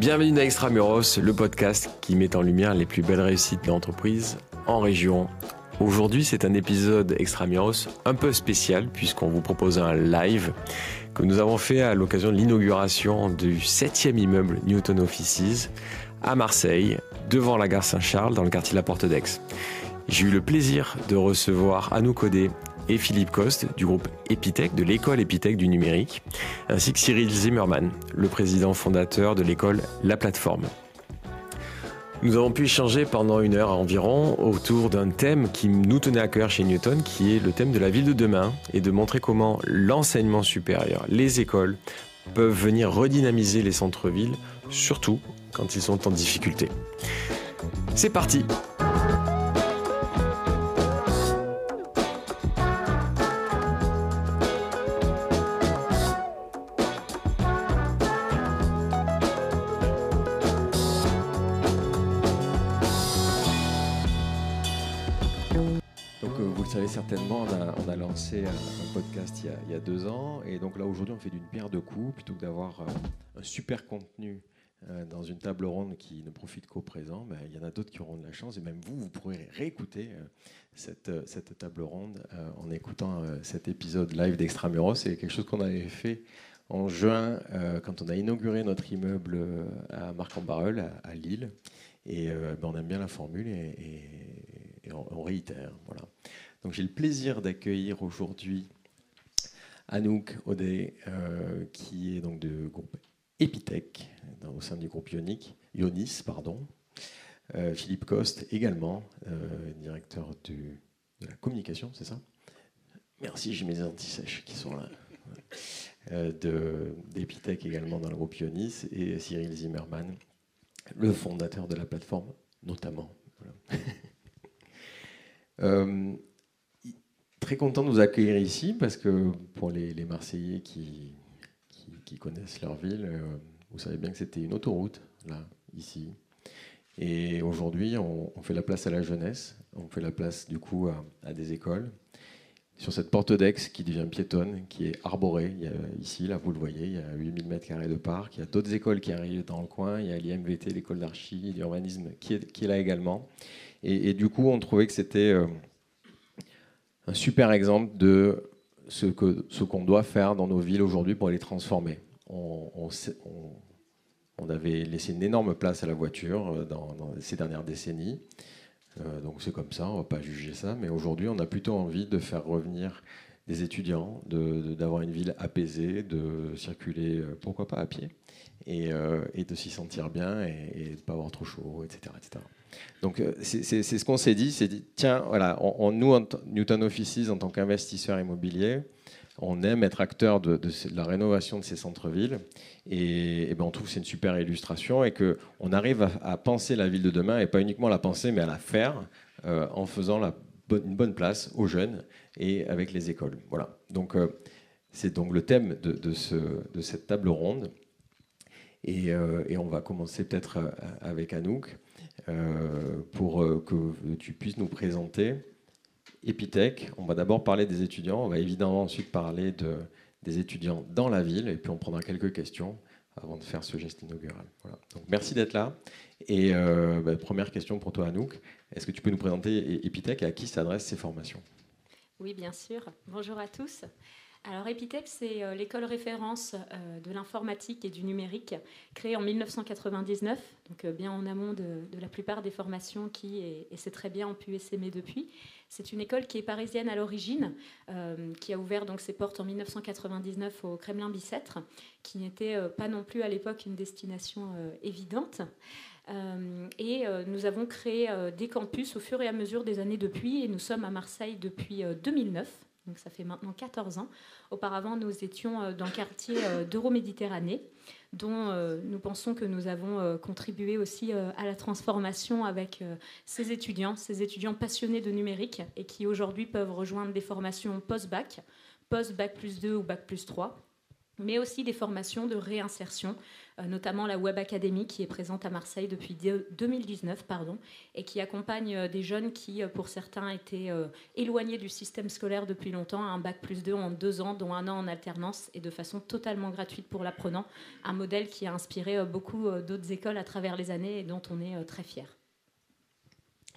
Bienvenue dans Extramuros, le podcast qui met en lumière les plus belles réussites de l'entreprise en région. Aujourd'hui, c'est un épisode Extramuros un peu spécial puisqu'on vous propose un live que nous avons fait à l'occasion de l'inauguration du 7e immeuble Newton Offices à Marseille, devant la gare Saint-Charles, dans le quartier de la Porte d'Aix. J'ai eu le plaisir de recevoir Anouk Codé et Philippe Coste du groupe Epitech, de l'école Epitech du numérique, ainsi que Cyril Zimmermann, le président fondateur de l'école La Plateforme. Nous avons pu échanger pendant une heure environ autour d'un thème qui nous tenait à cœur chez Newton, qui est le thème de la ville de demain, et de montrer comment l'enseignement supérieur, les écoles, peuvent venir redynamiser les centres-villes, surtout quand ils sont en difficulté. C'est parti lancé un, podcast il y, a, deux ans. Et donc là, aujourd'hui, on fait d'une pierre deux coups. Plutôt que d'avoir euh, un super contenu euh, dans une table ronde qui ne profite qu'au présent, ben, il y en a d'autres qui auront de la chance. Et même vous, vous pourrez réécouter euh, cette, cette, table ronde en écoutant cet épisode live d'Extramuros. C'est quelque chose qu'on avait fait en juin quand on a inauguré notre immeuble à Marc-en-Barœul, à, Lille. Et ben, on aime bien la formule et, on, on, réitère. Voilà. Donc j'ai le plaisir d'accueillir aujourd'hui Anouk Odé, euh, qui est donc de groupe Epitech, au sein du groupe Ionis. Pardon. Euh, Philippe Coste également, euh, directeur de la communication, c'est ça? Merci, j'ai mes antisèches qui sont là. D'Epitech également dans le groupe Ionis, et Cyril Zimmermann, le fondateur de la plateforme, notamment. très content de vous accueillir ici parce que pour les, Marseillais qui, qui, connaissent leur ville, euh, vous savez bien que c'était une autoroute, là, ici. Et aujourd'hui, on, fait la place à la jeunesse, on fait la place du coup à, des écoles. Sur cette porte d'Aix qui devient piétonne, qui est arborée, il y a, ici, là vous le voyez, il y a 8000 m2 de parc, il y a d'autres écoles qui arrivent dans le coin, il y a l'IMVT, l'école d'archi, d'urbanisme qui est, qui est là également. Et, du coup, on trouvait que c'était... Euh, un super exemple de ce qu'on ce doit faire dans nos villes aujourd'hui pour les transformer. On, avait laissé une énorme place à la voiture euh, dans, ces dernières décennies. Euh, donc c'est comme ça, on ne va pas juger ça. Mais aujourd'hui, on a plutôt envie de faire revenir des étudiants, d'avoir une ville apaisée, de circuler, euh, pourquoi pas à pied, et, de s'y sentir bien et, et de ne pas avoir trop chaud, etc. etc. Donc euh, c'est ce qu'on s'est dit, c'est dit, tiens, voilà, nous, Newton Offices, en tant qu'investisseur immobilier, on aime être acteur de, la rénovation de ces centres-villes et, ben on trouve que c'est une super illustration et qu'on arrive à, penser la ville de demain et pas uniquement la penser mais à la faire euh, en faisant une bonne place aux jeunes et avec les écoles. Voilà. Donc euh, c'est donc le thème de, de, ce, de, cette table ronde et on va commencer peut-être avec Anouk. Euh, pour euh, que tu puisses nous présenter Epitech. On va d'abord parler des étudiants, on va évidemment ensuite parler de, des étudiants dans la ville, et puis on prendra quelques questions avant de faire ce geste inaugural. Voilà. Donc merci d'être là. Et euh, bah, première question pour toi, Anouk. Est-ce que tu peux nous présenter Epitech et à qui s'adressent ces formations? Oui, bien sûr. Bonjour à tous. Alors Epitech, c'est euh, l'école référence euh, de l'informatique et du numérique, créée en 1999, donc euh, bien en amont de, la plupart des formations qui, et, c'est très bien, ont pu s'aimer depuis. C'est une école qui est parisienne à l'origine, qui a ouvert donc ses portes en 1999 au Kremlin Bicêtre, qui n'était pas non plus à l'époque une destination évidente. et nous avons créé des campus au fur et à mesure des années depuis, et nous sommes à Marseille depuis 2009 donc ça fait maintenant 14 ans. Auparavant, nous étions euh, dans le quartier euh, d'Euroméditerranée, dont euh, nous pensons que nous avons contribué aussi à la transformation avec ces étudiants, ces étudiants passionnés de numérique et qui aujourd'hui peuvent rejoindre des formations post-bac, post-bac plus 2 ou bac plus 3. Mais aussi des formations de réinsertion, euh, notamment la Web Academy qui est présente à Marseille depuis 2019 pardon, et qui accompagne euh, des jeunes qui, euh, pour certains, étaient éloignés du système scolaire depuis longtemps, un bac plus 2 en deux ans, dont un an en alternance, et de façon totalement gratuite pour l'apprenant, un modèle qui a inspiré beaucoup d'autres écoles à travers les années et dont on est très fier.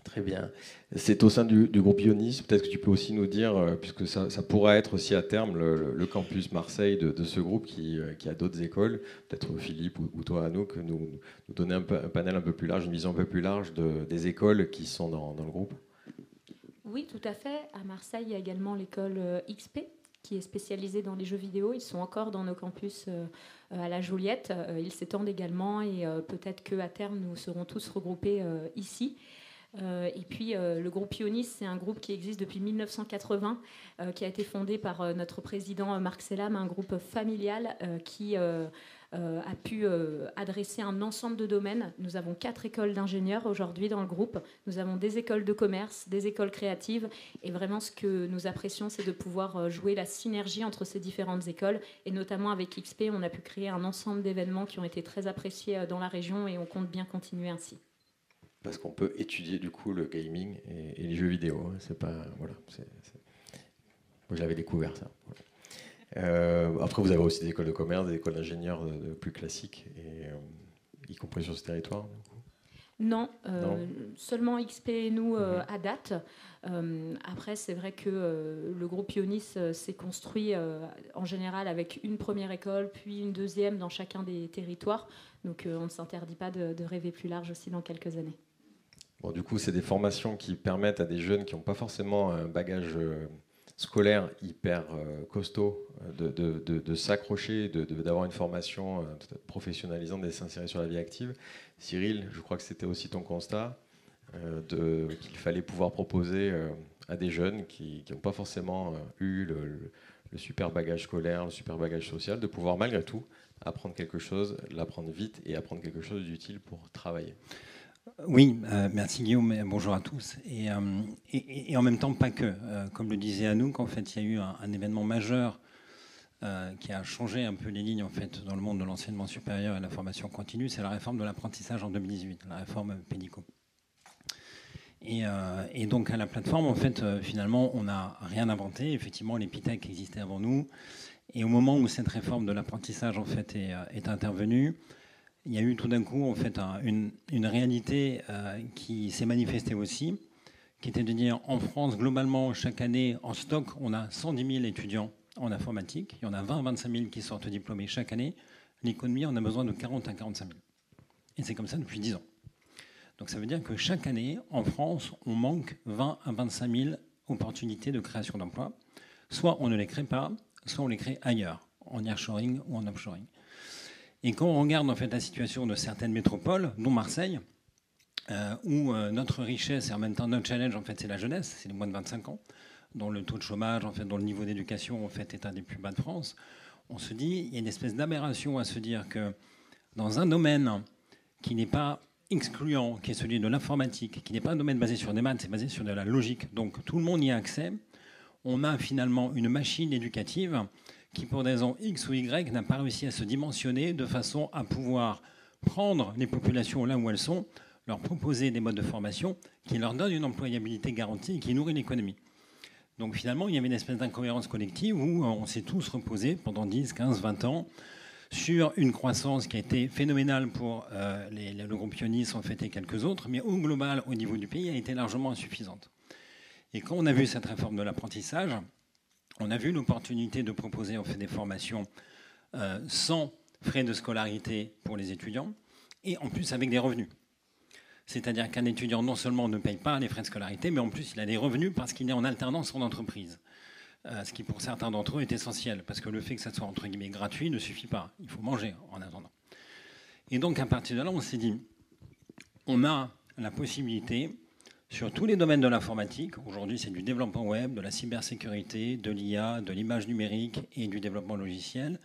Très bien. C'est au sein du, groupe Ionis, peut-être que tu peux aussi nous dire, euh, puisque ça, pourra être aussi à terme le, campus Marseille de, ce groupe euh, qui, a d'autres écoles, peut-être Philippe ou, toi Anouk, nous, nous donner un, panel un peu plus large, une vision un peu plus large des écoles qui sont dans, le groupe. Oui, tout à fait. À Marseille, il y a également l'école euh, XP qui est spécialisée dans les jeux vidéo. Ils sont encore dans nos campus à la Joliette. Ils s'étendent également et peut-être qu'à terme, nous serons tous regroupés ici. Euh, et puis euh, le groupe Ionis, c'est un groupe qui existe depuis 1980, euh, qui a été fondé par notre président Marc Selam, un groupe familial qui a pu adresser un ensemble de domaines. Nous avons quatre écoles d'ingénieurs aujourd'hui dans le groupe. Nous avons des écoles de commerce, des écoles créatives. Et vraiment, ce que nous apprécions, c'est de pouvoir jouer la synergie entre ces différentes écoles. Et notamment avec XP, on a pu créer un ensemble d'événements qui ont été très appréciés dans la région et on compte bien continuer ainsi parce qu'on peut étudier du coup le gaming et, les jeux vidéo. Hein. C'est pas voilà. Moi, j'avais découvert ça. Euh, après, vous avez aussi des écoles de commerce, des écoles d'ingénieurs plus classiques, et, euh, y compris sur ce territoire. Non, euh, seulement XP et nous mhm. à date. après, c'est vrai que le groupe Ionis s'est construit en général avec une première école, puis une deuxième dans chacun des territoires. Donc on ne s'interdit pas de rêver plus large aussi dans quelques années. Bon, du coup, c'est des formations qui permettent à des jeunes qui n'ont pas forcément un bagage euh, scolaire hyper euh, costaud euh, de, de, s'accrocher, d'avoir une formation professionnalisante et de s'insérer sur la vie active. Cyril, je crois que c'était aussi ton constat qu'il fallait pouvoir proposer à des jeunes qui n'ont pas forcément eu le, le, super bagage scolaire, le super bagage social, de pouvoir malgré tout apprendre quelque chose, l'apprendre vite et apprendre quelque chose d'utile pour travailler. Oui, euh, merci Guillaume, et bonjour à tous. Et, euh, en même temps, pas que. Euh, comme le disait Anouk, en fait, il y a eu un, événement majeur qui a changé un peu les lignes en fait, dans le monde de l'enseignement supérieur et de la formation continue, c'est la réforme de l'apprentissage en 2018, la réforme Pédico. Et, donc à la plateforme, en fait, finalement, on n'a rien inventé. Effectivement, l'Epitech existait avant nous. Et au moment où cette réforme de l'apprentissage en fait est intervenue, il y a eu tout d'un coup en fait une, réalité euh, qui s'est manifestée aussi, qui était de dire en France, globalement, chaque année, en stock, on a 110 000 étudiants en informatique, il y en a 20 25 000 qui sortent diplômés chaque année. L'économie, on a besoin de 40 à 45 000. Et c'est comme ça depuis 10 ans. Donc ça veut dire que chaque année, en France, on manque 20 à 25 000 opportunités de création d'emplois. Soit on ne les crée pas, soit on les crée ailleurs, en nearshoring ou en offshoring. Et quand on regarde en fait la situation de certaines métropoles, dont Marseille, euh, où euh, notre richesse et en même temps notre challenge en fait c'est la jeunesse, c'est les moins de 25 ans, dont le taux de chômage en fait, dont le niveau d'éducation est un des plus bas de France, on se dit il y a une espèce d'aberration à se dire que dans un domaine qui n'est pas excluant, qui est celui de l'informatique, qui n'est pas un domaine basé sur des maths, c'est basé sur de la logique, donc tout le monde y a accès, on a finalement une machine éducative qui, pour des raisons X ou Y, n'a pas réussi à se dimensionner de façon à pouvoir prendre les populations là où elles sont, leur proposer des modes de formation qui leur donnent une employabilité garantie et qui nourrit l'économie. Donc finalement, il y avait une espèce d'incohérence collective où on s'est tous reposés pendant 10, 15, 20 ans sur une croissance qui a été phénoménale pour euh, le groupe Pionis en fait et quelques autres, mais au global, au niveau du pays, a été largement insuffisante. Et quand on a vu cette réforme de l'apprentissage, on a vu l'opportunité de proposer des formations euh, sans frais de scolarité pour les étudiants et en plus avec des revenus. C'est-à-dire qu'un étudiant non seulement ne paye pas les frais de scolarité, mais en plus il a des revenus parce qu'il est en alternance en entreprise. Euh, ce qui pour certains d'entre eux est essentiel, parce que le fait que ça soit entre guillemets gratuit ne suffit pas. Il faut manger en attendant. Et donc à partir de là, on s'est dit, on a la possibilité sur tous les domaines de l'informatique. Aujourd'hui, c'est du développement web, de la cybersécurité, de l'IA, de l'image numérique et du développement logiciel,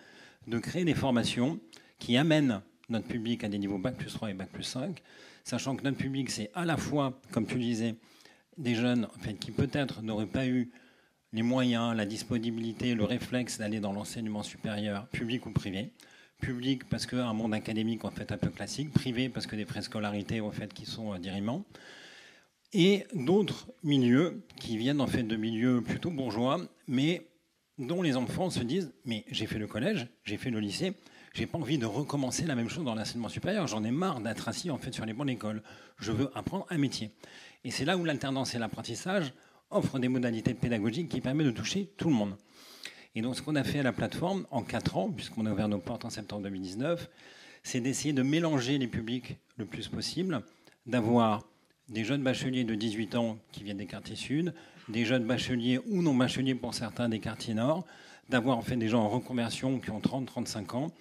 de créer des formations qui amènent notre public à des niveaux Bac plus 3 et Bac plus 5, sachant que notre public, c'est à la fois, comme tu disais, des jeunes qui peut-être n'auraient pas eu les moyens, la disponibilité, le réflexe d'aller dans l'enseignement supérieur, public ou privé. Public parce qu'un monde académique en fait un peu classique, privé parce que des préscolarités en fait qui sont euh, dirimants, et d'autres milieux qui viennent en fait de milieux plutôt bourgeois, mais dont les enfants se disent mais j'ai fait le collège, j'ai fait le lycée, j'ai pas envie de recommencer la même chose dans l'enseignement supérieur. J'en ai marre d'être assis en fait sur les bancs d'école. Je veux apprendre un métier. Et c'est là où l'alternance et l'apprentissage offrent des modalités pédagogiques qui permettent de toucher tout le monde. Et donc ce qu'on a fait à la plateforme en quatre ans, puisqu'on a ouvert nos portes en septembre 2019, c'est d'essayer de mélanger les publics le plus possible, d'avoir des jeunes bacheliers de 18 ans qui viennent des quartiers sud, des jeunes bacheliers ou non bacheliers pour certains des quartiers nord, d'avoir en fait des gens en reconversion qui ont 30-35 ans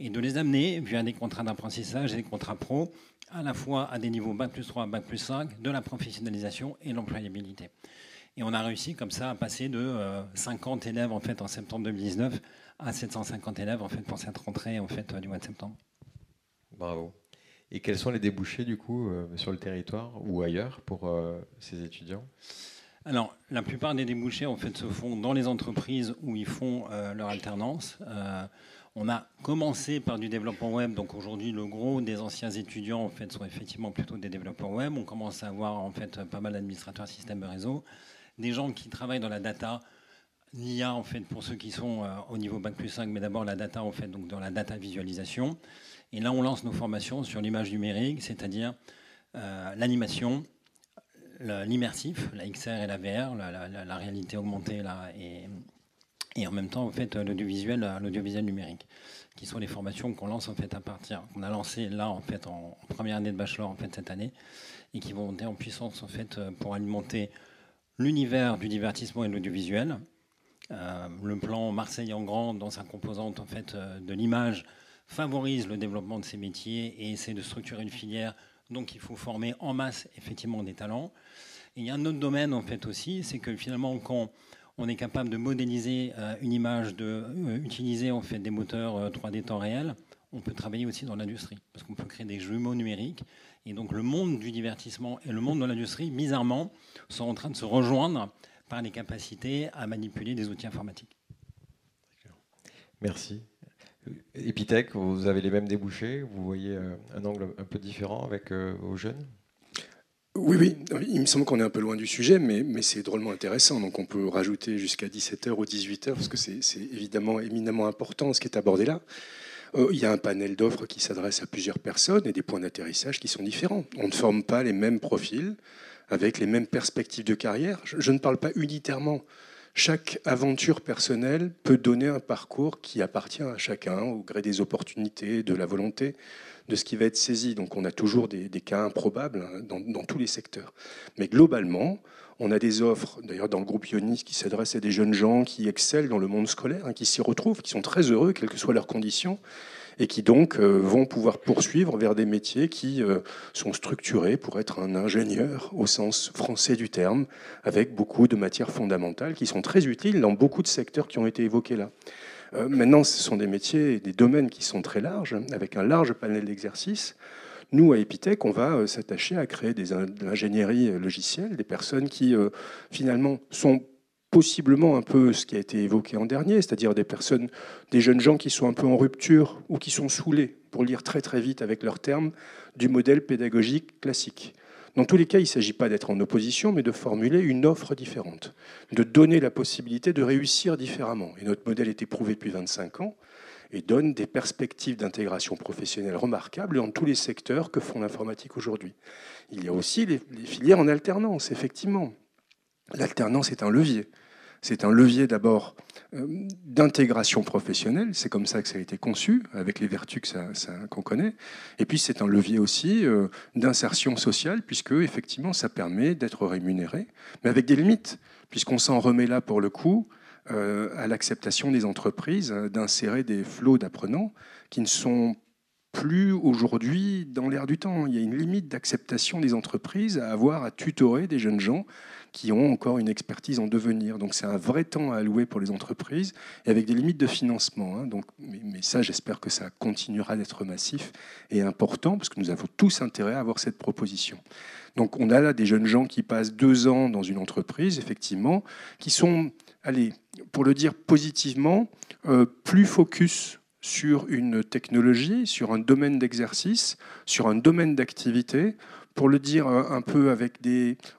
et de les amener via des contrats d'apprentissage et des contrats pro, à la fois à des niveaux Bac plus 3, Bac plus 5, de la professionnalisation et l'employabilité. Et on a réussi comme ça à passer de 50 euh, élèves en fait en septembre 2019 à 750 élèves en fait pour cette rentrée en fait du mois de septembre. Bravo. Et quels sont les débouchés du coup euh, sur le territoire ou ailleurs pour euh, ces étudiants? Alors, la plupart des débouchés en fait se font dans les entreprises où ils font leur alternance. On a commencé par du développement web, donc aujourd'hui le gros des anciens étudiants en fait sont effectivement plutôt des développeurs web. On commence à avoir en fait pas mal d'administrateurs système de réseau, des gens qui travaillent dans la data, l'IA en fait pour ceux qui sont euh, au niveau bac plus 5, mais d'abord la data en fait donc dans la data visualisation. Et là on lance nos formations sur l'image numérique, c'est-à-dire euh, l'animation, l'immersif, la XR et la VR, la, réalité augmentée et en même temps en fait l'audiovisuel l'audiovisuel numérique qui sont les formations qu'on lance en fait à partir qu'on a lancé là en fait en, première année de bachelor en fait cette année et qui vont monter en puissance en fait pour alimenter l'univers du divertissement et de l'audiovisuel le plan Marseille en grand dans sa composante en fait euh, de l'image favorise le développement de ces métiers et essaie de structurer une filière donc il faut former en masse effectivement des talents il y a un autre domaine en fait aussi c'est que finalement quand on est capable de modéliser euh, une image, d'utiliser euh, en fait des moteurs 3D euh, temps réel. On peut travailler aussi dans l'industrie parce qu'on peut créer des jumeaux numériques. Et donc le monde du divertissement et le monde de l'industrie, bizarrement, sont en train de se rejoindre par les capacités à manipuler des outils informatiques. Merci. Epitech, vous avez les mêmes débouchés Vous voyez un angle un peu différent avec vos jeunes? Oui, oui, il me semble qu'on est un peu loin du sujet, mais, mais c'est drôlement intéressant. Donc on peut rajouter jusqu'à 17h ou 18h, parce que c'est évidemment éminemment important ce qui est abordé là. Euh, il y a un panel d'offres qui s'adresse à plusieurs personnes et des points d'atterrissage qui sont différents. On ne forme pas les mêmes profils avec les mêmes perspectives de carrière. Je, ne parle pas unitairement. Chaque aventure personnelle peut donner un parcours qui appartient à chacun au gré des opportunités, de la volonté de ce qui va être saisi. Donc on a toujours des, cas improbables hein, dans, tous les secteurs. Mais globalement, on a des offres, d'ailleurs dans le groupe Ionis, qui s'adressent à des jeunes gens qui excellent dans le monde scolaire, hein, qui s'y retrouvent, qui sont très heureux, quelles que soient leurs conditions, et qui donc euh, vont pouvoir poursuivre vers des métiers qui euh, sont structurés pour être un ingénieur au sens français du terme, avec beaucoup de matières fondamentales qui sont très utiles dans beaucoup de secteurs qui ont été évoqués là. Euh, maintenant, ce sont des métiers et des domaines qui sont très larges, avec un large panel d'exercices. Nous, à Epitech, on va s'attacher à créer des ingénieries logicielles, des personnes qui, finalement, sont possiblement un peu ce qui a été évoqué en dernier, c'est-à-dire des personnes, des jeunes gens qui sont un peu en rupture ou qui sont saoulés, pour lire très très vite avec leurs termes, du modèle pédagogique classique. Dans tous les cas, il ne s'agit pas d'être en opposition, mais de formuler une offre différente, de donner la possibilité de réussir différemment. Et notre modèle est éprouvé depuis 25 ans et donne des perspectives d'intégration professionnelle remarquables dans tous les secteurs que font l'informatique aujourd'hui. Il y a aussi les, filières en alternance, effectivement. L'alternance est un levier. C'est un levier d'abord euh, d'intégration professionnelle, c'est comme ça que ça a été conçu, avec les vertus qu'on connaît. Et puis c'est un levier aussi euh, d'insertion sociale, puisque effectivement ça permet d'être rémunéré, mais avec des limites, puisqu'on s'en remet là pour le coup euh, à l'acceptation des entreprises d'insérer des flots d'apprenants qui ne sont plus aujourd'hui dans l'air du temps. Il y a une limite d'acceptation des entreprises à avoir à tutorer des jeunes gens qui ont encore une expertise en devenir. Donc c'est un vrai temps à allouer pour les entreprises et avec des limites de financement. Hein. Donc, mais, ça, j'espère que ça continuera d'être massif et important parce que nous avons tous intérêt à avoir cette proposition. Donc on a là des jeunes gens qui passent deux ans dans une entreprise, effectivement, qui sont, allez, pour le dire positivement, euh, plus focus sur une technologie, sur un domaine d'exercice, sur un domaine d'activité, pour le dire un peu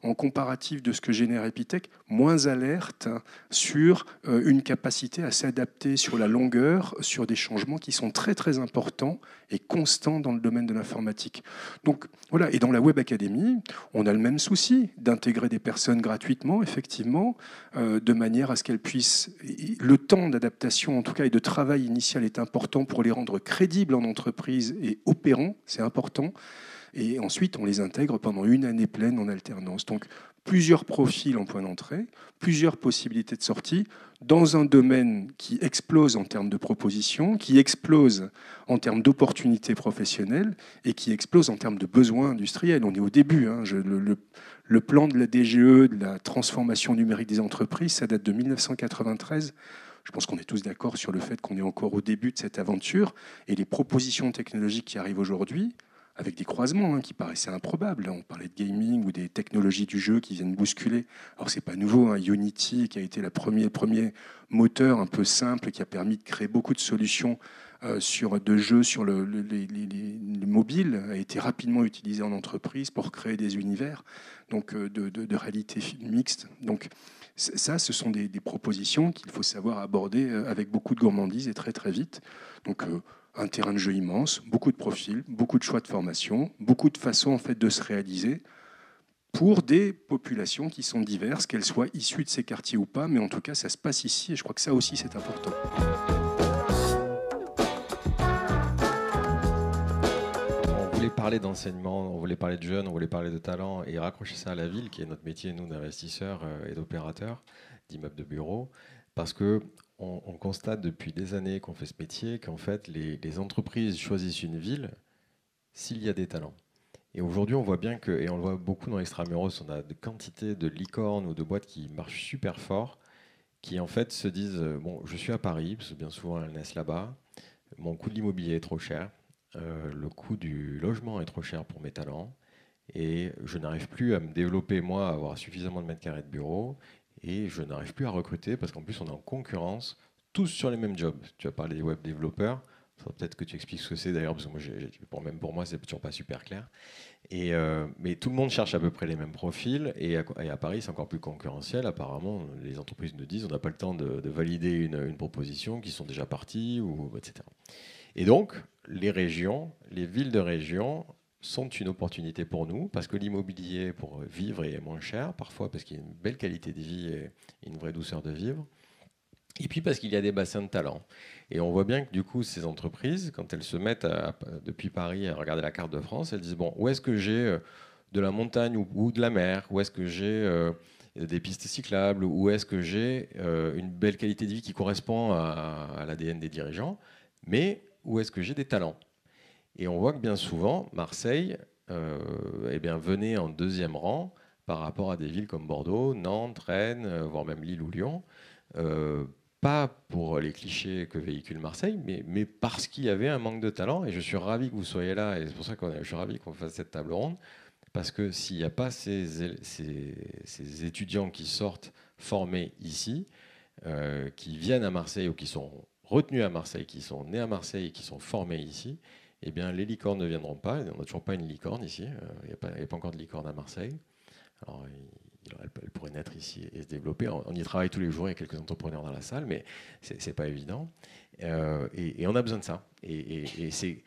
en comparatif de ce que génère Epitech, moins alerte sur euh, une capacité à s'adapter sur la longueur, sur des changements qui sont très très importants et constants dans le domaine de l'informatique. Donc voilà, et dans la Web Academy, on a le même souci d'intégrer des personnes gratuitement, effectivement, euh, de manière à ce qu'elles puissent. Le temps d'adaptation, en tout cas, et de travail initial est important pour les rendre crédibles en entreprise et opérants, c'est important. Et ensuite, on les intègre pendant une année pleine en alternance. Donc, plusieurs profils en point d'entrée, plusieurs possibilités de sortie, dans un domaine qui explose en termes de propositions, qui explose en termes d'opportunités professionnelles et qui explose en termes de besoins industriels. On est au début. Hein. le, le, plan de la DGE, de la transformation numérique des entreprises, ça date de 1993. Je pense qu'on est tous d'accord sur le fait qu'on est encore au début de cette aventure et les propositions technologiques qui arrivent aujourd'hui, avec des croisements hein, qui paraissaient improbables. On parlait de gaming ou des technologies du jeu qui viennent bousculer. Alors c'est pas nouveau, hein. Unity qui a été le premier, moteur un peu simple qui a permis de créer beaucoup de solutions euh, sur de jeux sur le, les, mobiles a été rapidement utilisé en entreprise pour créer des univers donc euh, de, réalité mixte. Donc ça, ce sont des, des propositions qu'il faut savoir aborder euh, avec beaucoup de gourmandise et très très vite. Donc un terrain de jeu immense, beaucoup de profils, beaucoup de choix de formation, beaucoup de façons en fait de se réaliser pour des populations qui sont diverses, qu'elles soient issues de ces quartiers ou pas, mais en tout cas ça se passe ici et je crois que ça aussi c'est important. On voulait parler d'enseignement, on voulait parler de jeunes, on voulait parler de talent et raccrocher ça à la ville qui est notre métier, nous, d'investisseurs euh, et d'opérateurs d'immeubles de bureaux, parce que on, constate depuis des années qu'on fait ce métier qu'en fait, les, entreprises choisissent une ville s'il y a des talents. Et aujourd'hui, on voit bien que, et on le voit beaucoup dans l'extramuros, on a de quantités de licornes ou de boîtes qui marchent super fort, qui en fait se disent euh, Bon, je suis à Paris, parce que bien souvent elles naissent là-bas, mon coût de l'immobilier est trop cher, euh, le coût du logement est trop cher pour mes talents, et je n'arrive plus à me développer, moi, à avoir suffisamment de mètres carrés de bureau, et je n'arrive plus à recruter parce qu'en plus on est en concurrence, tous sur les mêmes jobs. Tu as parlé des web développeurs, peut-être que tu expliques ce que c'est d'ailleurs, parce que moi, même pour moi, c'est toujours pas super clair. Euh, mais tout le monde cherche à peu près les mêmes profils, et à, Paris, c'est encore plus concurrentiel. Apparemment, les entreprises nous disent on n'a pas le temps de, valider une, proposition, qui sont déjà partis, ou, etc. Et donc, les régions, les villes de région sont une opportunité pour nous, parce que l'immobilier pour vivre est moins cher, parfois parce qu'il y a une belle qualité de vie et une vraie douceur de vivre, et puis parce qu'il y a des bassins de talent. Et on voit bien que du coup, ces entreprises, quand elles se mettent depuis Paris à regarder la carte de France, elles disent, bon, où est-ce que j'ai euh, de la montagne ou, de la mer? Où est-ce que j'ai euh, des pistes cyclables? Où est-ce que j'ai euh, une belle qualité de vie qui correspond à, à l'ADN des dirigeants? Mais où est-ce que j'ai des talents? Et on voit que bien souvent, Marseille euh, eh bien, venait en deuxième rang par rapport à des villes comme Bordeaux, Nantes, Rennes, euh, voire même Lille ou Lyon. Euh, pas pour les clichés que véhicule Marseille, mais, mais parce qu'il y avait un manque de talent. Et je suis ravi que vous soyez là, et c'est pour ça que je suis ravi qu'on fasse cette table ronde. Parce que s'il n'y a pas ces, ces, ces, étudiants qui sortent formés ici, qui viennent à Marseille ou qui sont retenus à Marseille, qui sont nés à Marseille et qui sont formés ici, eh bien, les licornes ne viendront pas. On n'a toujours pas une licorne ici. Euh, il n'y a, pas encore de licorne à Marseille. Alors, elle, pourrait naître ici et se développer. On, y travaille tous les jours. Il y a quelques entrepreneurs dans la salle, mais ce n'est pas évident. Euh, et, on a besoin de ça. Et, c'est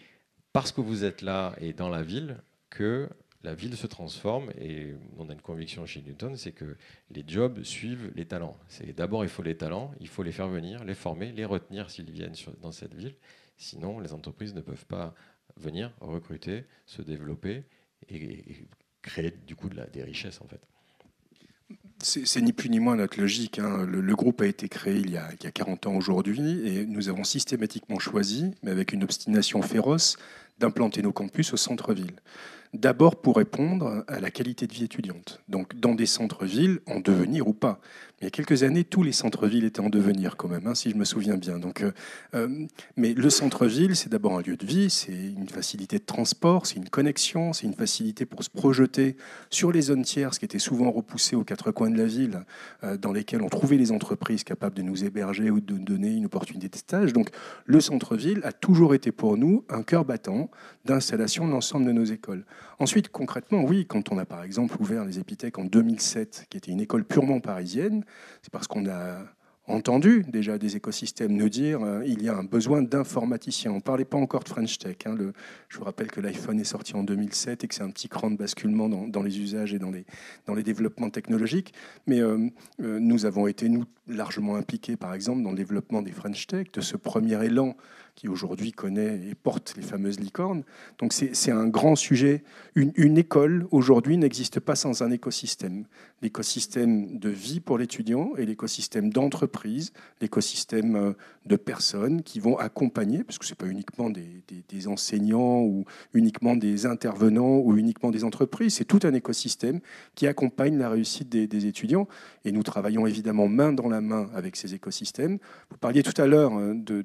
parce que vous êtes là et dans la ville que la ville se transforme. Et on a une conviction chez Newton, c'est que les jobs suivent les talents. C'est d'abord il faut les talents, il faut les faire venir, les former, les retenir s'ils viennent dans cette ville. Sinon, les entreprises ne peuvent pas venir recruter, se développer et, créer du coup des richesses en fait. c'est ni plus ni moins notre logique. Hein. Le, groupe a été créé il y a, il y a 40 ans aujourd'hui et nous avons systématiquement choisi, mais avec une obstination féroce, d'implanter nos campus au centre-ville. D'abord pour répondre à la qualité de vie étudiante. Donc dans des centres-villes, en devenir ou pas. Il y a quelques années, tous les centres-villes étaient en devenir quand même, hein, si je me souviens bien. Donc, euh, euh, mais le centre-ville, c'est d'abord un lieu de vie, c'est une facilité de transport, c'est une connexion, c'est une facilité pour se projeter sur les zones tierces qui étaient souvent repoussées aux quatre coins de la ville, euh, dans lesquelles on trouvait les entreprises capables de nous héberger ou de nous donner une opportunité de stage. Donc le centre-ville a toujours été pour nous un cœur battant d'installation de l'ensemble de nos écoles. Ensuite, concrètement, oui, quand on a par exemple ouvert les Épithèques en 2007, qui était une école purement parisienne, c'est parce qu'on a entendu déjà des écosystèmes nous dire euh, il y a un besoin d'informaticiens. On ne parlait pas encore de French Tech. Hein. je vous rappelle que l'iPhone est sorti en 2007 et que c'est un petit cran de basculement dans, les usages et dans les, dans les développements technologiques. Mais euh, euh, nous avons été, nous, largement impliqués, par exemple, dans le développement des French Tech, de ce premier élan qui aujourd'hui connaît et porte les fameuses licornes. Donc c'est un grand sujet. Une, école, aujourd'hui, n'existe pas sans un écosystème. L'écosystème de vie pour l'étudiant et l'écosystème d'entreprise, l'écosystème euh, de personnes qui vont accompagner, parce que ce n'est pas uniquement des, enseignants ou uniquement des intervenants ou uniquement des entreprises, c'est tout un écosystème qui accompagne la réussite des, étudiants. Et nous travaillons évidemment main dans la main avec ces écosystèmes. Vous parliez tout à l'heure hein, de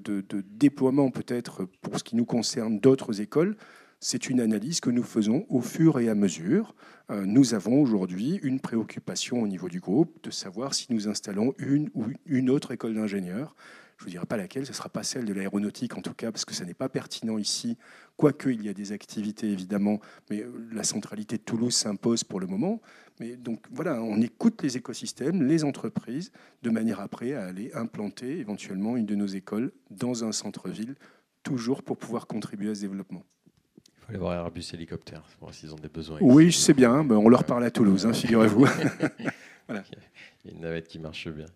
déploiement peut-être pour ce qui nous concerne d'autres écoles, c'est une analyse que nous faisons au fur et à mesure. Euh, nous avons aujourd'hui une préoccupation au niveau du groupe de savoir si nous installons une ou une autre école d'ingénieurs. Je ne vous dirai pas laquelle, ce ne sera pas celle de l'aéronautique en tout cas, parce que ce n'est pas pertinent ici, quoique il y a des activités évidemment, mais euh, la centralité de Toulouse s'impose pour le moment. Mais donc voilà, on écoute les écosystèmes, les entreprises, de manière après à aller implanter éventuellement une de nos écoles dans un centre-ville, toujours pour pouvoir contribuer à ce développement. Il faut aller voir Airbus hélicoptère, voir s'ils ont des besoins. Oui, je sais bien, on leur parle à Toulouse, hein, figurez-vous. voilà. Il y a une navette qui marche bien.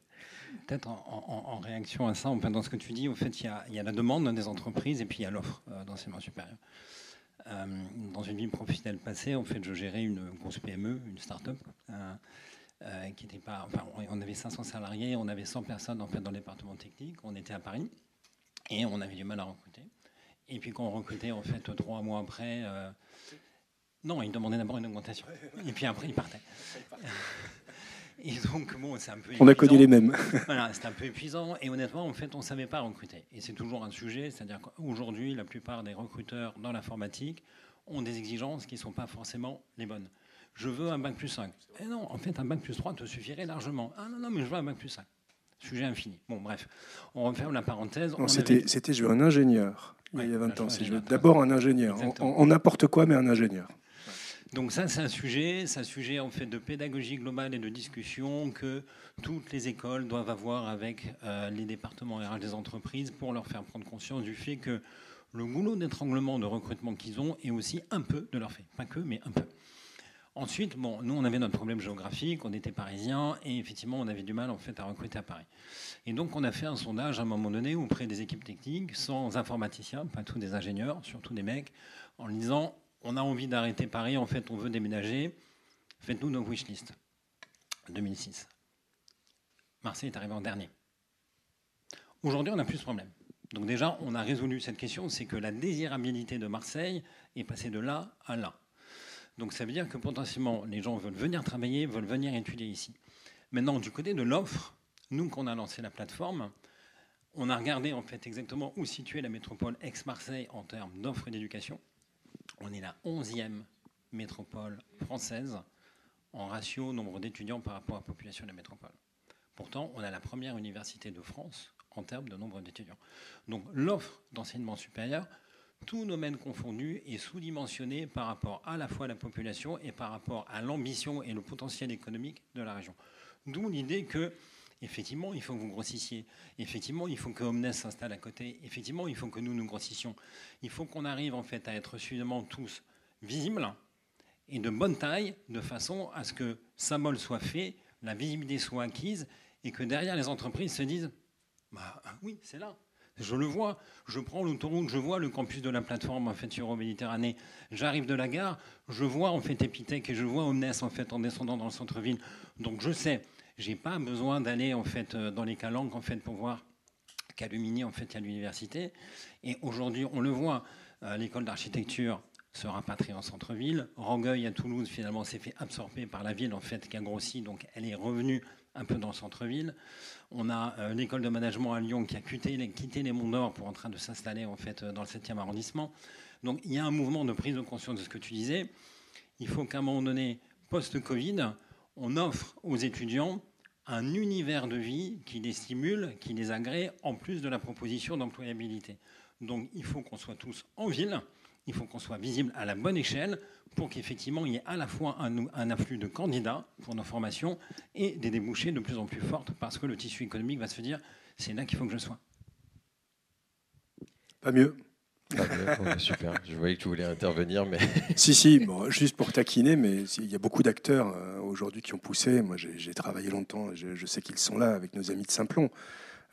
Peut-être en, réaction à ça, dans ce que tu dis, au fait, il y a, la demande des entreprises et puis il y a l'offre euh, d'enseignement supérieur. Euh, dans une vie professionnelle passée, en fait, je gérais une grosse PME, une start-up, euh, qui pas. Enfin, on avait 500 salariés, on avait 100 personnes dans le département technique. On était à Paris et on avait du mal à recruter. Et puis quand on recrutait, en fait, trois mois après, non, ils demandaient d'abord une augmentation. Et puis après, ils partaient. Et donc, bon, c'est un peu. On a connu les mêmes. voilà, c'est un peu épuisant. Et honnêtement, en fait, on ne savait pas recruter. Et c'est toujours un sujet. C'est-à-dire qu'aujourd'hui, la plupart des recruteurs dans l'informatique ont des exigences qui ne sont pas forcément les bonnes. Je veux un bac plus 5. Et non, en fait, un bac plus 3 te suffirait largement. Ah non, non, mais je veux un bac plus 5. Sujet infini. Bon, bref, on referme la parenthèse. C'était, je veux un ingénieur, il y a 20 ans. Si je veux d'abord un ingénieur. En n'importe quoi, mais un ingénieur. Donc ça, c'est un sujet, un sujet en fait de pédagogie globale et de discussion que toutes les écoles doivent avoir avec euh, les départements RH des entreprises pour leur faire prendre conscience du fait que le goulot d'étranglement de recrutement qu'ils ont est aussi un peu de leur fait, pas que, mais un peu. Ensuite, bon, nous, on avait notre problème géographique, on était parisiens, et effectivement, on avait du mal en fait à recruter à Paris. Et donc, on a fait un sondage à un moment donné auprès des équipes techniques, sans informaticiens, pas tous des ingénieurs, surtout des mecs, en disant on a envie d'arrêter Paris, en fait, on veut déménager, faites-nous nos wishlists. 2006. Marseille est arrivé en dernier. Aujourd'hui, on n'a plus ce problème. Donc déjà, on a résolu cette question, c'est que la désirabilité de Marseille est passée de là à là. Donc ça veut dire que potentiellement, les gens veulent venir travailler, veulent venir étudier ici. Maintenant, du côté de l'offre, nous, quand on a lancé la plateforme, on a regardé en fait exactement où situait la métropole ex-Marseille en termes d'offres d'éducation. On est la 11e métropole française en ratio nombre d'étudiants par rapport à la population de la métropole. Pourtant, on a la première université de France en termes de nombre d'étudiants. Donc l'offre d'enseignement supérieur, tout domaine confondu, est sous-dimensionnée par rapport à la fois à la population et par rapport à l'ambition et le potentiel économique de la région. D'où l'idée que Effectivement, il faut que vous grossissiez. Effectivement, il faut que Omnes s'installe à côté. Effectivement, il faut que nous nous grossissions. Il faut qu'on arrive en fait à être suffisamment tous visibles et de bonne taille, de façon à ce que Samol soit fait, la visibilité soit acquise et que derrière les entreprises se disent bah oui, c'est là. Je le vois. Je prends l'autoroute, je vois le campus de la plateforme en fait Euro-Méditerranée. J'arrive de la gare, je vois en fait Epitech et je vois Omnes en fait en descendant dans le centre-ville. Donc je sais, j'ai pas besoin d'aller euh, dans les calanques pour voir qu'Alumini en fait a l'université. Et aujourd'hui, on le voit, euh, l'école d'architecture se rapatrie en centre-ville. Rangueil à Toulouse finalement s'est fait absorber par la ville en fait qui a grossi, donc elle est revenue un peu dans le centre-ville. On a euh, l'école de management à Lyon qui a quitté, les Monts d'Or pour en train de s'installer fait dans le 7e arrondissement. Donc il y a un mouvement de prise de conscience de ce que tu disais. Il faut qu'à un moment donné, post-Covid, on offre aux étudiants un univers de vie qui les stimule, qui les agrée, en plus de la proposition d'employabilité. Donc il faut qu'on soit tous en ville, il faut qu'on soit visible à la bonne échelle pour qu'effectivement il y ait à la fois un, afflux de candidats pour nos formations et des débouchés de plus en plus fortes parce que le tissu économique va se dire c'est là qu'il faut que je sois. Pas mieux. Super. Je voyais que tu voulais intervenir, mais. si, si, bon, juste pour taquiner, mais il y a beaucoup d'acteurs euh, aujourd'hui qui ont poussé. Moi, j'ai travaillé longtemps, je, je sais qu'ils sont là avec nos amis de Simplon.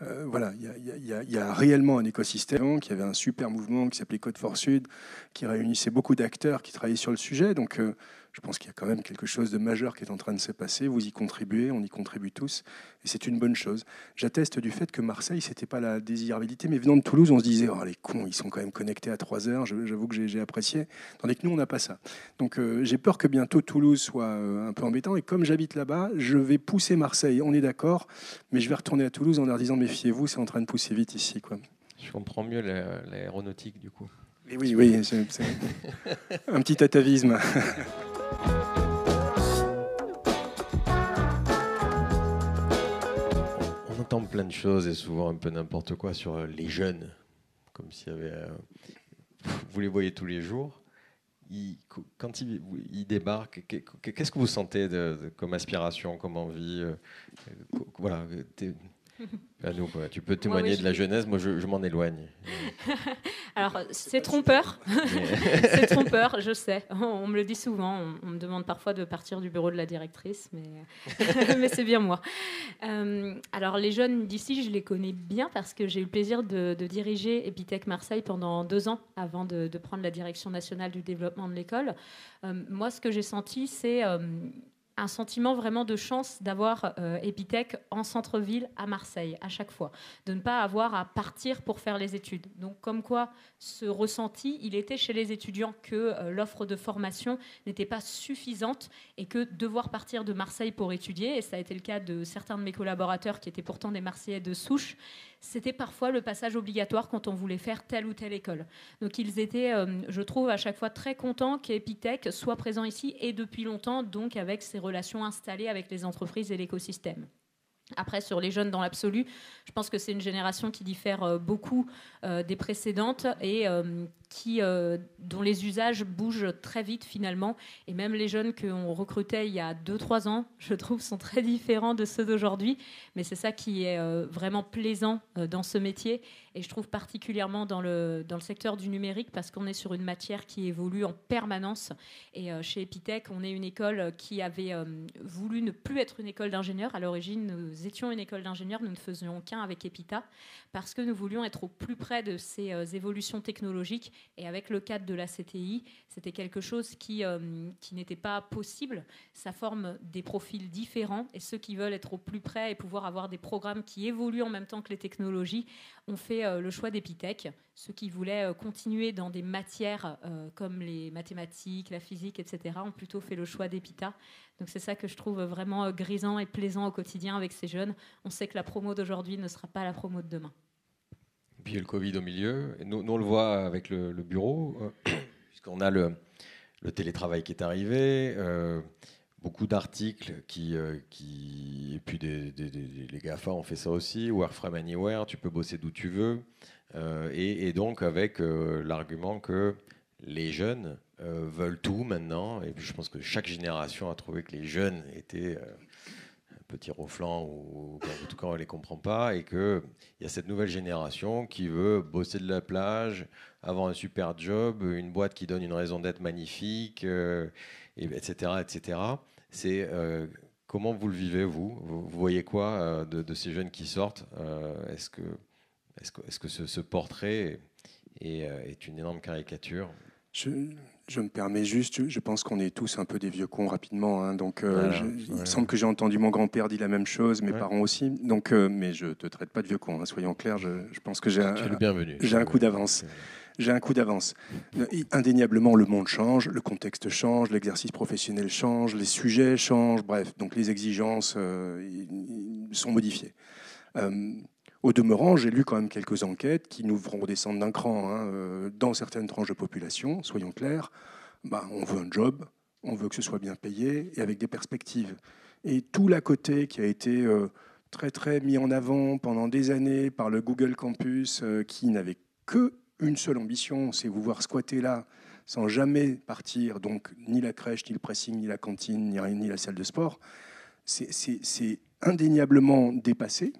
Euh, voilà, il y, a réellement un écosystème, qui avait un super mouvement qui s'appelait Code for Sud, qui réunissait beaucoup d'acteurs qui travaillaient sur le sujet. Donc, euh, je pense qu'il y a quand même quelque chose de majeur qui est en train de se passer. Vous y contribuez, on y contribue tous, et c'est une bonne chose. J'atteste du fait que Marseille, c'était pas la désirabilité, mais venant de Toulouse, on se disait, oh les cons, ils sont quand même connectés à 3 heures. J'avoue que j'ai apprécié, tandis que nous, on n'a pas ça. Donc, euh, j'ai peur que bientôt Toulouse soit euh, un peu embêtant. Et comme j'habite là-bas, je vais pousser Marseille. On est d'accord, mais je vais retourner à Toulouse en leur disant, méfiez-vous, c'est en train de pousser vite ici, quoi. Je comprends mieux l'aéronautique, du coup. Et oui, oui, un petit atavisme. On entend plein de choses et souvent un peu n'importe quoi sur les jeunes, comme s'il y avait. Euh, vous les voyez tous les jours. quand ils, débarquent, qu'est-ce que vous sentez comme aspiration, comme envie euh, Voilà, tu peux témoigner de la jeunesse, moi je, m'en éloigne. Alors c'est trompeur, c'est trompeur, je sais. On me le dit souvent, on, me demande parfois de partir du bureau de la directrice, mais, mais c'est bien moi. Euh, alors les jeunes d'ici, je les connais bien parce que j'ai eu le plaisir de, diriger Epitech Marseille pendant deux ans avant de, prendre la direction nationale du développement de l'école. Euh, moi, ce que j'ai senti, c'est euh, un sentiment vraiment de chance d'avoir euh, Epitech en centre-ville à Marseille à chaque fois, de ne pas avoir à partir pour faire les études. Donc comme quoi ce ressenti, il était chez les étudiants que euh, l'offre de formation n'était pas suffisante et que devoir partir de Marseille pour étudier, et ça a été le cas de certains de mes collaborateurs qui étaient pourtant des Marseillais de souche, c'était parfois le passage obligatoire quand on voulait faire telle ou telle école. Donc ils étaient, euh, je trouve, à chaque fois très contents qu'Epitech soit présent ici et depuis longtemps, donc avec ses relations installées avec les entreprises et l'écosystème. Après, sur les jeunes dans l'absolu, je pense que c'est une génération qui diffère euh, beaucoup euh, des précédentes et euh, dont les usages bougent très vite finalement. Et même les jeunes qu'on recrutait il y a 2-3 ans, je trouve, sont très différents de ceux d'aujourd'hui. Mais c'est ça qui est euh, vraiment plaisant euh, dans ce métier. Et je trouve particulièrement dans le, dans le secteur du numérique parce qu'on est sur une matière qui évolue en permanence. Et chez Epitech, on est une école qui avait voulu ne plus être une école d'ingénieurs. À l'origine, nous étions une école d'ingénieurs, nous ne faisions qu'un avec Epita parce que nous voulions être au plus près de ces évolutions technologiques et avec le cadre de la CTI, c'était quelque chose qui, euh, qui n'était pas possible. Ça forme des profils différents et ceux qui veulent être au plus près et pouvoir avoir des programmes qui évoluent en même temps que les technologies ont fait euh, le choix d'Epitech. Ceux qui voulaient euh, continuer dans des matières comme les mathématiques, la physique, etc., ont plutôt fait le choix d'Epita. Donc c'est ça que je trouve vraiment grisant et plaisant au quotidien avec ces jeunes. On sait que la promo d'aujourd'hui ne sera pas la promo de demain. Puis le Covid au milieu. nous, on le voit avec le, bureau, euh, puisqu'on a le, télétravail qui est arrivé, euh, beaucoup d'articles qui, euh. Et puis les GAFA ont fait ça aussi, Work from Anywhere, tu peux bosser d'où tu veux. Et, donc avec l'argument que les jeunes veulent tout maintenant. Et puis je pense que chaque génération a trouvé que les jeunes étaient petit flanc ou en tout cas on ne les comprend pas et qu'il y a cette nouvelle génération qui veut bosser de la plage, avoir un super job, une boîte qui donne une raison d'être magnifique, euh, etc. etc. C'est euh, comment vous le vivez vous, vous, voyez quoi euh, de, ces jeunes qui sortent Est-ce que est-ce que, est que ce, ce, portrait est, est, une énorme caricature? Je, me permets juste, je pense qu'on est tous un peu des vieux cons rapidement. Hein, donc, euh, je, il me semble que j'ai entendu mon grand-père dire la même chose, mes ouais. parents aussi. Donc, euh, mais je te traite pas de vieux con, hein, soyons clairs. Je, je, pense que j'ai un, j'ai un coup d'avance. J'ai un coup d'avance. Indéniablement, le monde change, le contexte change, l'exercice professionnel change, les sujets changent, bref, donc les exigences euh, sont modifiées. Au demeurant, j'ai lu quand même quelques enquêtes qui nous feront descendre d'un cran. Hein, euh, dans certaines tranches de population, soyons clairs, bah, on veut un job, on veut que ce soit bien payé et avec des perspectives. Et tout l'à côté qui a été euh, très très mis en avant pendant des années par le Google Campus, euh, qui n'avait que une seule ambition, c'est vous voir squatter là sans jamais partir, donc ni la crèche, ni le pressing, ni la cantine, ni, ni la salle de sport, c'est indéniablement dépassé.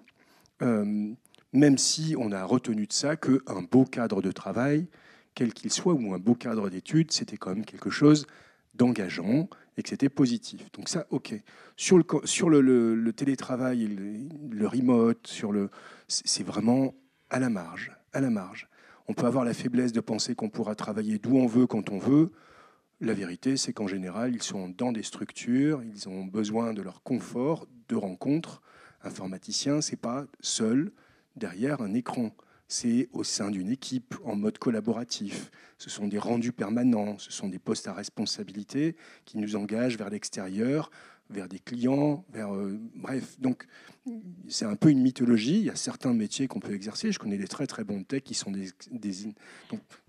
Euh, même si on a retenu de ça qu'un beau cadre de travail, quel qu'il soit, ou un beau cadre d'études, c'était quand même quelque chose d'engageant et que c'était positif. Donc ça, ok. Sur le, télétravail, le, le, remote, sur le, c'est vraiment à la marge, à la marge. On peut avoir la faiblesse de penser qu'on pourra travailler d'où on veut, quand on veut. La vérité, c'est qu'en général, ils sont dans des structures, ils ont besoin de leur confort, de rencontres. Informaticien, c'est pas seul derrière un écran. C'est au sein d'une équipe en mode collaboratif. Ce sont des rendus permanents, ce sont des postes à responsabilité qui nous engagent vers l'extérieur, vers des clients, vers euh, bref. Donc c'est un peu une mythologie. Il y a certains métiers qu'on peut exercer. Je connais des très très bons tech qui sont des,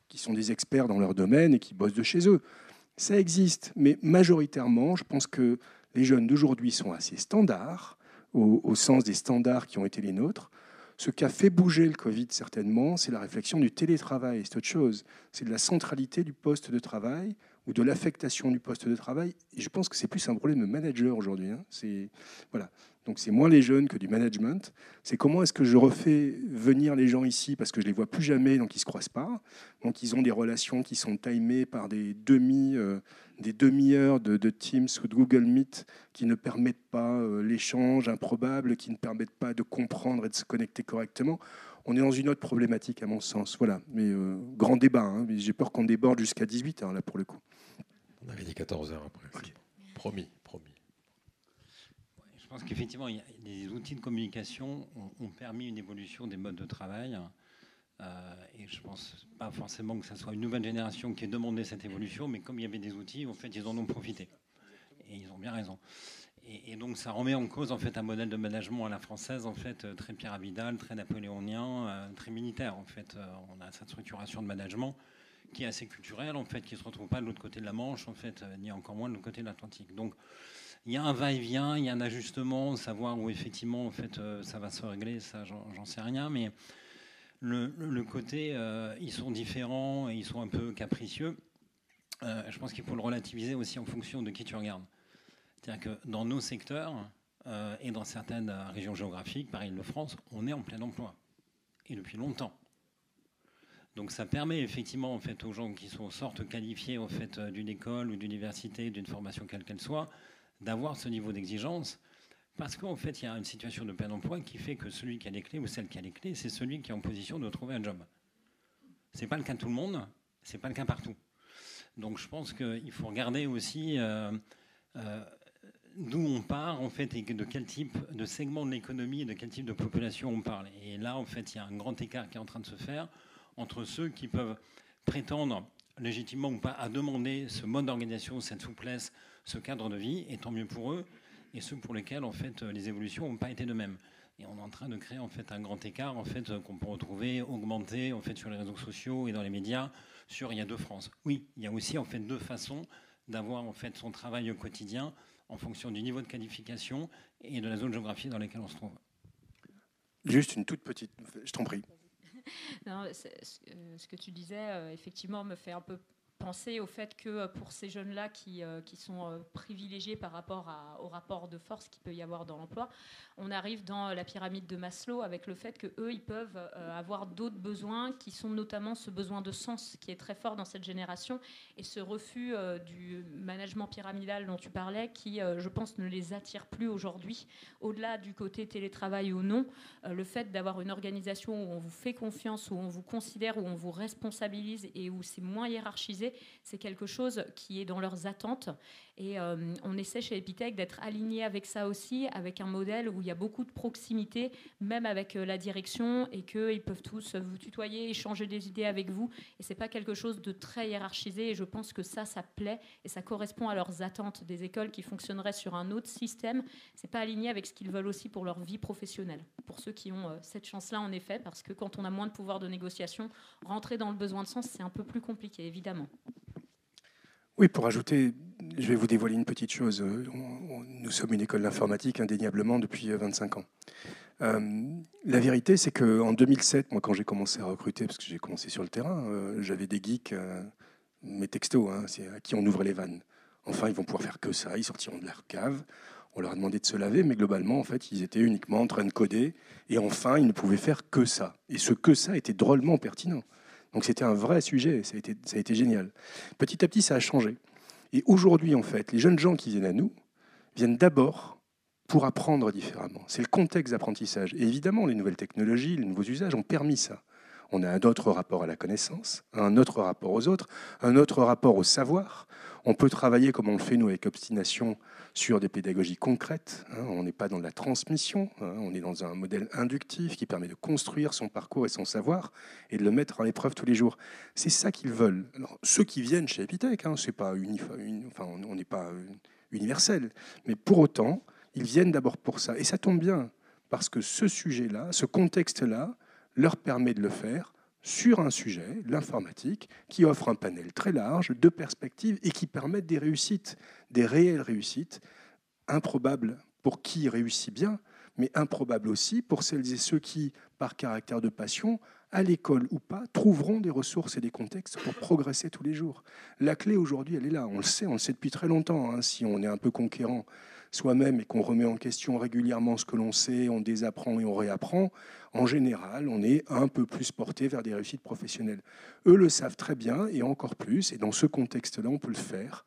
qui sont des experts dans leur domaine et qui bossent de chez eux. Ça existe, mais majoritairement, je pense que les jeunes d'aujourd'hui sont assez standards au, sens des standards qui ont été les nôtres. Ce qui a fait bouger le Covid, certainement, c'est la réflexion du télétravail. C'est autre chose. C'est de la centralité du poste de travail ou de l'affectation du poste de travail. Et je pense que c'est plus un problème de manager aujourd'hui. Hein. C'est voilà. Donc c'est moins les jeunes que du management. C'est comment est-ce que je refais venir les gens ici parce que je les vois plus jamais, donc ils se croisent pas. Donc ils ont des relations qui sont timées par des demi euh, des demi-heures de, de, Teams ou de Google Meet qui ne permettent pas euh, l'échange improbable, qui ne permettent pas de comprendre et de se connecter correctement. On est dans une autre problématique à mon sens. Voilà. Mais euh, grand débat. Hein. J'ai peur qu'on déborde jusqu'à 18 h là pour le coup. On avait dit 14 heures après. Okay. Promis, promis. Je pense qu'effectivement, les outils de communication ont, ont, permis une évolution des modes de travail. Euh, et je pense pas forcément que ce soit une nouvelle génération qui ait demandé cette évolution, mais comme il y avait des outils, en fait, ils en ont profité. Et ils ont bien raison. Et, donc, ça remet en cause en fait un modèle de management à la française, en fait, très pyramidal, très napoléonien, euh, très militaire. En fait, euh, on a cette structuration de management qui est assez culturelle, en fait, qui se retrouve pas de l'autre côté de la Manche, en fait, ni encore moins de l'autre côté de l'Atlantique. Donc, il y a un va-et-vient, il y a un ajustement, savoir où effectivement, en fait, ça va se régler, ça, j'en sais rien, mais le, côté, euh, ils sont différents et ils sont un peu capricieux. Euh, je pense qu'il faut le relativiser aussi en fonction de qui tu regardes. C'est-à-dire que dans nos secteurs euh, et dans certaines régions géographiques, par Île-de-France, on est en plein emploi et depuis longtemps. Donc ça permet effectivement en fait aux gens qui sont sortent qualifiés en fait d'une école ou d'université, d'une formation quelle qu'elle soit, d'avoir ce niveau d'exigence parce qu'en fait, il y a une situation de plein emploi qui fait que celui qui a les clés ou celle qui a les clés, c'est celui qui est en position de trouver un job. Ce n'est pas le cas de tout le monde, ce n'est pas le cas partout. Donc je pense qu'il faut regarder aussi euh, euh, d'où on part en fait et de quel type de segment de l'économie et de quel type de population on parle. Et là, en fait, il y a un grand écart qui est en train de se faire entre ceux qui peuvent prétendre légitimement ou pas à demander ce mode d'organisation, cette souplesse, ce cadre de vie, et tant mieux pour eux, et ceux pour lesquels en fait les évolutions n'ont pas été de même. Et on est en train de créer en fait un grand écart en fait qu'on peut retrouver augmenté en fait sur les réseaux sociaux et dans les médias sur il y a deux France. Oui, il y a aussi en fait deux façons d'avoir en fait son travail au quotidien en fonction du niveau de qualification et de la zone géographique dans laquelle on se trouve. Juste une toute petite, je t'en prie. Non, ce que tu disais, euh, effectivement, me fait un peu penser au fait que pour ces jeunes-là qui, qui, sont privilégiés par rapport au rapport de force qu'il peut y avoir dans l'emploi, on arrive dans la pyramide de Maslow avec le fait qu'eux, ils peuvent avoir d'autres besoins qui sont notamment ce besoin de sens qui est très fort dans cette génération et ce refus du management pyramidal dont tu parlais qui, je pense, ne les attire plus aujourd'hui. Au-delà du côté télétravail ou non, le fait d'avoir une organisation où on vous fait confiance, où on vous considère, où on vous responsabilise et où c'est moins hiérarchisé, c'est quelque chose qui est dans leurs attentes. Et euh, on essaie chez Epitech d'être aligné avec ça aussi, avec un modèle où il y a beaucoup de proximité, même avec euh, la direction, et qu'ils peuvent tous vous tutoyer, échanger des idées avec vous. Et c'est pas quelque chose de très hiérarchisé. Et je pense que ça, ça plaît et ça correspond à leurs attentes des écoles qui fonctionneraient sur un autre système. C'est pas aligné avec ce qu'ils veulent aussi pour leur vie professionnelle. Pour ceux qui ont euh, cette chance-là, en effet, parce que quand on a moins de pouvoir de négociation, rentrer dans le besoin de sens, c'est un peu plus compliqué, évidemment. Oui, pour ajouter, je vais vous dévoiler une petite chose. Euh, nous sommes une école d'informatique indéniablement depuis 25 euh, ans. Euh, la vérité, c'est qu'en 2007, moi, quand j'ai commencé à recruter, parce que j'ai commencé sur le terrain, j'avais des geeks, mes textos, hein, c'est à qui on ouvre les vannes. Enfin, ils vont pouvoir faire que ça, ils sortiront de leur cave. On leur a demandé de se laver, mais globalement, en fait, ils étaient uniquement en train de coder. Et enfin, ils ne pouvaient faire que ça. Et ce que ça était drôlement pertinent. Donc c'était un vrai sujet, ça a, été, génial. Petit à petit, ça a changé. Et aujourd'hui, en fait, les jeunes gens qui viennent à nous viennent d'abord pour apprendre différemment. C'est le contexte d'apprentissage. Et évidemment, les nouvelles technologies, les nouveaux usages ont permis ça. On a un autre rapport à la connaissance, un autre rapport aux autres, un autre rapport au savoir. On peut travailler comme on le fait nous avec obstination sur des pédagogies concrètes. Hein. on n'est pas dans la transmission, hein. on est dans un modèle inductif qui permet de construire son parcours et son savoir et de le mettre en épreuve tous les jours. C'est ça qu'ils veulent. ceux qui viennent chez Epitech, hein, c'est on n'est pas universel, mais pour autant, ils viennent d'abord pour ça. Et ça tombe bien, parce que ce sujet-là, ce contexte-là, leur permet de le faire sur un sujet, l'informatique, qui offre un panel très large de perspectives et qui permettent des réussites, des réelles réussites, improbables pour qui réussit bien, mais improbables aussi pour celles et ceux qui, par caractère de passion, à l'école ou pas, trouveront des ressources et des contextes pour progresser tous les jours. La clé aujourd'hui, elle est là. On le sait, on le sait depuis très longtemps. Hein, si on est un peu conquérant soi-même et qu'on remet en question régulièrement ce que l'on sait, on désapprend et on réapprend, en général, on est un peu plus porté vers des réussites professionnelles. Eux le savent très bien et encore plus, et dans ce contexte-là, on peut le faire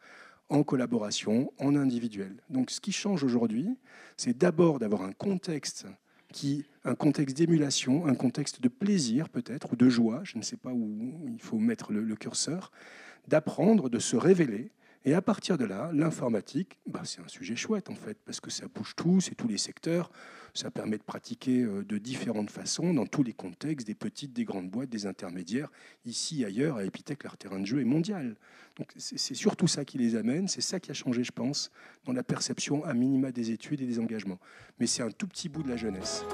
en collaboration, en individuel. Donc ce qui change aujourd'hui, c'est d'abord d'avoir un contexte qui, un contexte d'émulation, un contexte de plaisir peut-être, ou de joie, je ne sais pas où il faut mettre le, le curseur, d'apprendre, de se révéler, et à partir de là, l'informatique, bah, c'est un sujet chouette en fait, parce que ça bouge tout, c'est tous les secteurs, ça permet de pratiquer euh, de différentes façons, dans tous les contextes, des petites, des grandes boîtes, des intermédiaires. Ici, ailleurs, à Epitech, leur terrain de jeu est mondial. Donc c'est surtout ça qui les amène, c'est ça qui a changé, je pense, dans la perception à minima des études et des engagements. Mais c'est un tout petit bout de la jeunesse.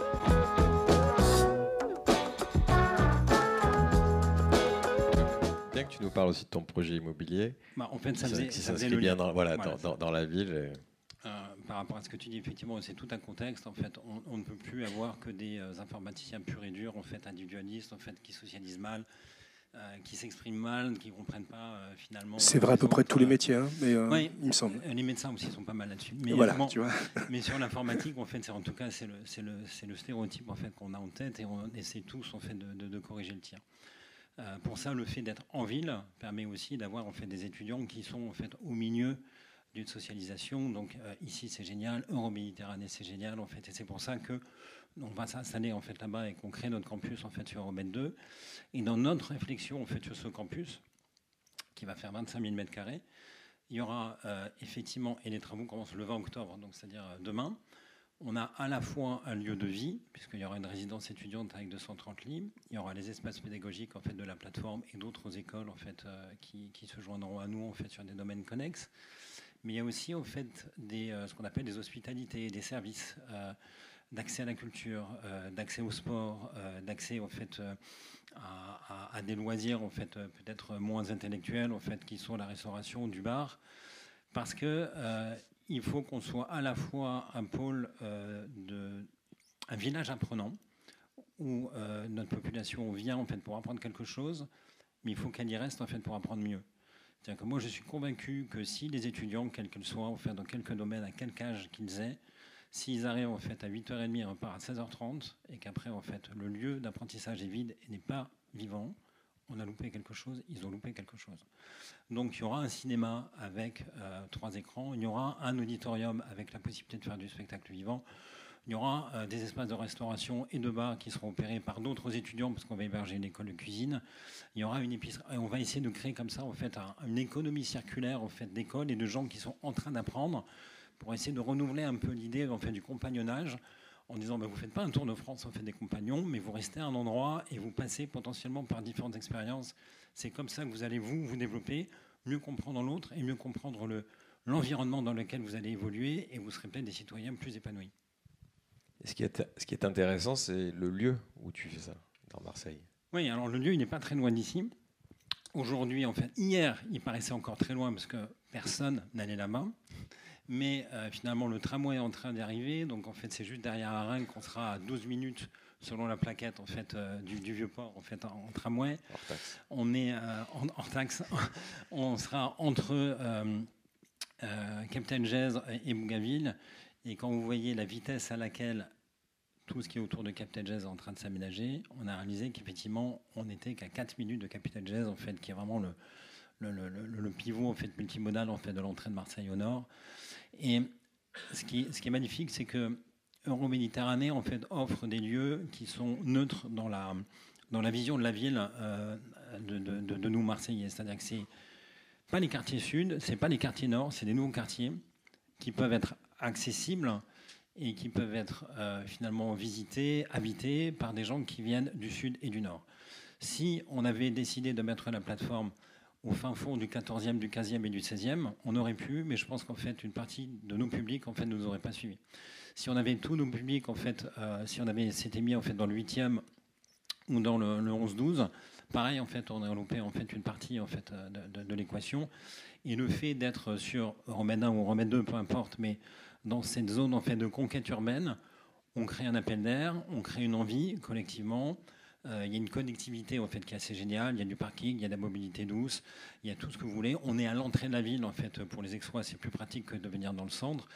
Que tu nous parles aussi de ton projet immobilier. Bah, en fait, ça faisait, bien dans, voilà, dans, la ville. Euh, par rapport à ce que tu dis, effectivement, c'est tout un contexte. En fait, on, ne peut plus avoir que des euh, informaticiens purs et durs, en fait, individualistes, en fait, qui socialisent mal, euh, qui s'expriment mal, qui ne comprennent pas finalement. C'est vrai à peu près de tous les métiers, hein, mais il me semble. Les médecins aussi sont pas mal là-dessus. Mais, voilà, tu vois. mais sur l'informatique, en fait, c'est en tout cas c'est le, le, le, stéréotype en fait qu'on a en tête et on essaie tous en fait de, de corriger le tir. Euh, pour ça, le fait d'être en ville permet aussi d'avoir en fait des étudiants qui sont en fait au milieu d'une socialisation. Donc euh, ici c'est génial, Euroméditerranée c'est génial en fait, et c'est pour ça que on va s'installer en fait là-bas et qu'on crée notre campus en fait sur Euromed 2. Et dans notre réflexion en fait sur ce campus qui va faire 25 000 mètres carrés, il y aura euh, effectivement et les travaux commencent le 20 octobre, donc c'est-à-dire demain on a à la fois un lieu de vie, puisqu'il y aura une résidence étudiante avec 230 lits, il y aura les espaces pédagogiques en fait, de la plateforme et d'autres écoles en fait, euh, qui, se joindront à nous en fait, sur des domaines connexes. Mais il y a aussi en fait, euh, ce qu'on appelle des hospitalités, des services euh, d'accès à la culture, d'accès au sport, d'accès en fait, à, des loisirs en fait, peut-être moins intellectuels, en fait, qui sont la restauration du bar. Parce que il faut qu'on soit à la fois un pôle euh, un village apprenant où euh, notre population vient en fait pour apprendre quelque chose, mais il faut qu'elle y reste en fait pour apprendre mieux. C'est-à-dire que moi, je suis convaincu que si les étudiants, quels qu'ils soient, en fait, dans quelques domaines, à quel âge qu'ils aient, s'ils arrivent en fait à 8h30 et repartent à 16h30, et qu'après, en fait, le lieu d'apprentissage est vide et n'est pas vivant, on a loupé quelque chose, ils ont loupé quelque chose. Donc il y aura un cinéma avec euh, trois écrans, il y aura un auditorium avec la possibilité de faire du spectacle vivant, il y aura euh, des espaces de restauration et de bar qui seront opérés par d'autres étudiants parce qu'on va héberger une école de cuisine. Il y aura une épicerie et on va essayer de créer comme ça en fait une économie circulaire en fait d'écoles et de gens qui sont en train d'apprendre pour essayer de renouveler un peu l'idée en fait du compagnonnage en disant bah, vous ne faites pas un tour de France, on fait des compagnons, mais vous restez à un endroit et vous passez potentiellement par différentes expériences. C'est comme ça que vous allez vous vous développer, mieux comprendre l'autre et mieux comprendre le, l'environnement dans lequel vous allez évoluer et vous serez peut-être des citoyens plus épanouis. ce, qui est, ce qui est intéressant, c'est le lieu où tu fais ça, dans Marseille. Oui, alors le lieu, il n'est pas très loin d'ici. Aujourd'hui, en fait, hier, il paraissait encore très loin parce que personne n'allait là-bas. Mais euh, finalement, le tramway est en train d'arriver. Donc, en fait, c'est juste derrière Rennes qu'on sera à 12 minutes selon la plaquette en fait, euh, du, vieux port en, fait, en, tramway. On est euh, en, taxe. On sera entre Captain Jazz et Bougainville. Et quand vous voyez la vitesse à laquelle tout ce qui est autour de Captain Jazz est en train de s'aménager, on a réalisé qu'effectivement, on n'était qu'à 4 minutes de Captain Jazz, en fait, qui est vraiment le, le, pivot en fait, multimodal en fait, de l'entrée de Marseille au nord. Et ce qui, est magnifique, c'est que Euroméditerranée en offre des lieux qui sont neutres dans la, dans la vision de la ville euh, de, de, nous, Marseillais. C'est-à-dire que c'est pas les quartiers sud, c'est pas les quartiers nord, c'est des nouveaux quartiers qui peuvent être accessibles et qui peuvent être euh, finalement visités, habités par des gens qui viennent du sud et du nord. Si on avait décidé de mettre la plateforme au fin fond du 14e, du 15e et du 16e, on aurait pu, mais je pense qu'en fait, une partie de nos publics en fait, ne nous aurait pas suivis. Si on avait tous nos publics, en fait, euh, si on avait s'était mis en fait, dans le 8e ou dans le, 11-12, pareil, en fait, on aurait loupé en fait, une partie en fait, de, de, l'équation. Et le fait d'être sur Remède 1 ou Remède 2, peu importe, mais dans cette zone en fait, de conquête urbaine, on crée un appel d'air, on crée une envie collectivement. Euh, il y a une connectivité en fait qui est assez géniale. Il y a du parking, il y a de la mobilité douce, il y a tout ce que vous voulez. On est à l'entrée de la ville en fait pour les exploits, c'est plus pratique que de venir dans le centre.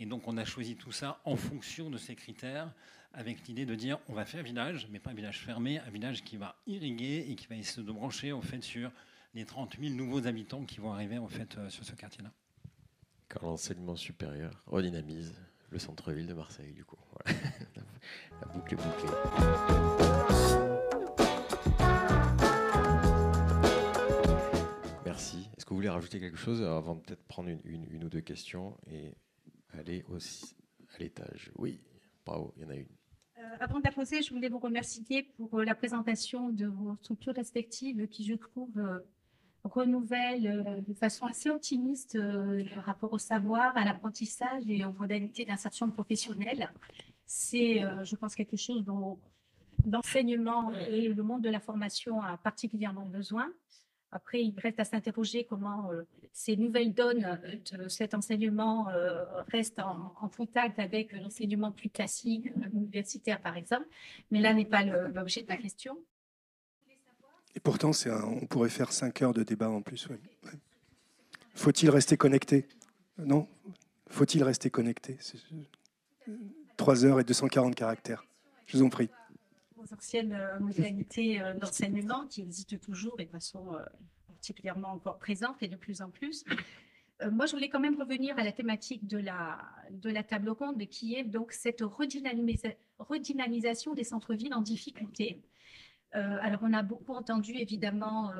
Et donc on a choisi tout ça en fonction de ces critères, avec l'idée de dire on va faire un village, mais pas un village fermé, un village qui va irriguer et qui va essayer de brancher en fait sur les 30 000 nouveaux habitants qui vont arriver en fait euh, sur ce quartier-là. Quand l'enseignement supérieur redynamise le centre-ville de Marseille, du coup. la boucle est bouclée. Vous voulez rajouter quelque chose avant de peut-être prendre une, ou deux questions et aller à l'étage? Oui, bravo, il y en a une. Euh, avant de la poser, je voulais vous remercier pour euh, la présentation de vos structures respectives qui, je trouve, euh, renouvellent de façon assez optimiste par rapport au savoir, à l'apprentissage et aux modalités d'insertion professionnelle. C'est, je pense, quelque chose dont l'enseignement et le monde de la formation a particulièrement besoin. Après, il reste à s'interroger comment euh, ces nouvelles donnes euh, de cet enseignement euh, restent en, contact avec l'enseignement plus classique, universitaire par exemple. Mais là n'est pas l'objet de ma question. Et pourtant, on pourrait faire cinq heures de débat en plus. Faut-il rester connecté? Non Faut-il rester connecté? Trois heures et 240 caractères. Je vous en prie anciennes euh, modalités euh, d'enseignement qui existent toujours et de façon euh, particulièrement encore présente et de plus en plus. moi, je voulais quand même revenir à la thématique de la, de la table ronde, qui est donc cette redynamisation des centres-villes en difficulté. alors, on a beaucoup entendu évidemment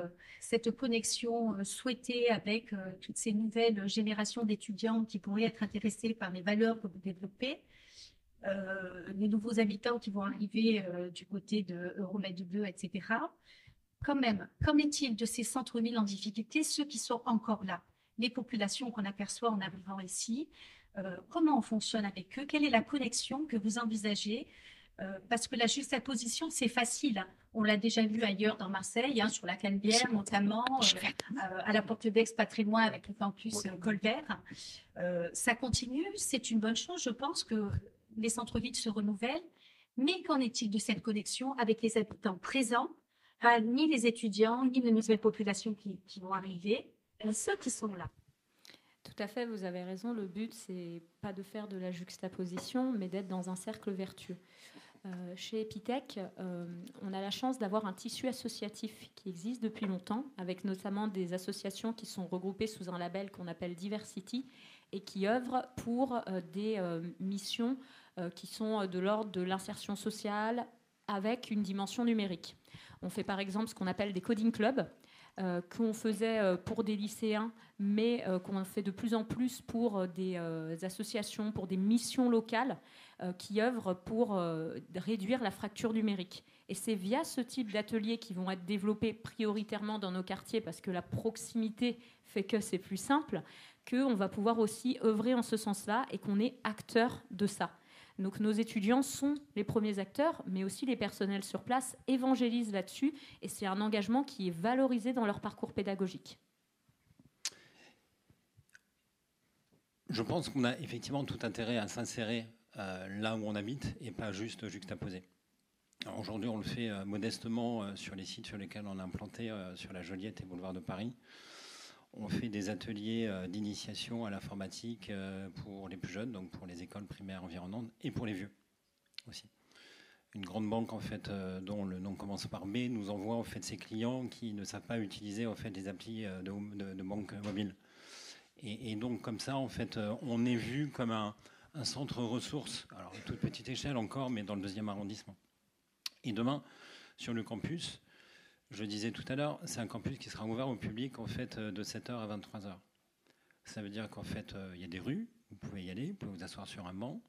cette connexion souhaitée avec toutes ces nouvelles générations d'étudiants qui pourraient être intéressés par les valeurs que vous développez. Euh, les nouveaux habitants qui vont arriver euh, du côté de Euromed 2, etc. Quand même, qu'en est-il de ces centres-villes en difficulté, ceux qui sont encore là, les populations qu'on aperçoit en arrivant ici euh, Comment on fonctionne avec eux? Quelle est la connexion que vous envisagez? Parce que la juxtaposition, c'est facile. On l'a déjà vu ailleurs dans Marseille, hein, sur la Canebière notamment, à la porte d'Aix, pas avec le campus Colbert. ça continue, c'est une bonne chose. Je pense que les centres-villes se renouvellent, mais qu'en est-il de cette connexion avec les habitants présents, ni les étudiants, ni les nouvelles populations qui, vont arriver ceux qui sont là? Tout à fait, vous avez raison. Le but, c'est pas de faire de la juxtaposition, mais d'être dans un cercle vertueux. Euh, chez Epitech, euh, on a la chance d'avoir un tissu associatif qui existe depuis longtemps, avec notamment des associations qui sont regroupées sous un label qu'on appelle Diversity et qui œuvrent pour euh, des missions qui sont de l'ordre de l'insertion sociale avec une dimension numérique. On fait par exemple ce qu'on appelle des coding clubs, euh, qu'on faisait euh, pour des lycéens, mais euh, qu'on fait de plus en plus pour des associations, pour des missions locales qui œuvrent pour réduire la fracture numérique. Et c'est via ce type d'ateliers qui vont être développés prioritairement dans nos quartiers, parce que la proximité fait que c'est plus simple, qu'on va pouvoir aussi œuvrer en ce sens-là et qu'on est acteur de ça. Donc nos étudiants sont les premiers acteurs, mais aussi les personnels sur place évangélisent là-dessus, et c'est un engagement qui est valorisé dans leur parcours pédagogique. Je pense qu'on a effectivement tout intérêt à s'insérer euh, là où on habite et pas juste juxtaposer. Aujourd'hui, on le fait euh, modestement euh, sur les sites sur lesquels on a implanté sur la Joliette et Boulevard de Paris. On fait des ateliers euh, d'initiation à l'informatique euh, pour les plus jeunes, donc pour les écoles primaires environnantes, et pour les vieux aussi. Une grande banque en fait, euh, dont le nom commence par B, nous envoie en fait ses clients qui ne savent pas utiliser en fait des applis de, banque mobile. Et, donc comme ça, en fait, on est vu comme un, un centre ressources, alors à toute petite échelle encore, mais dans le deuxième arrondissement. Et demain, sur le campus, je disais tout à l'heure, c'est un campus qui sera ouvert au public en fait euh, de 7h à 23h. Ça veut dire qu'en fait, euh, il y a des rues, vous pouvez y aller, vous pouvez vous asseoir sur un banc,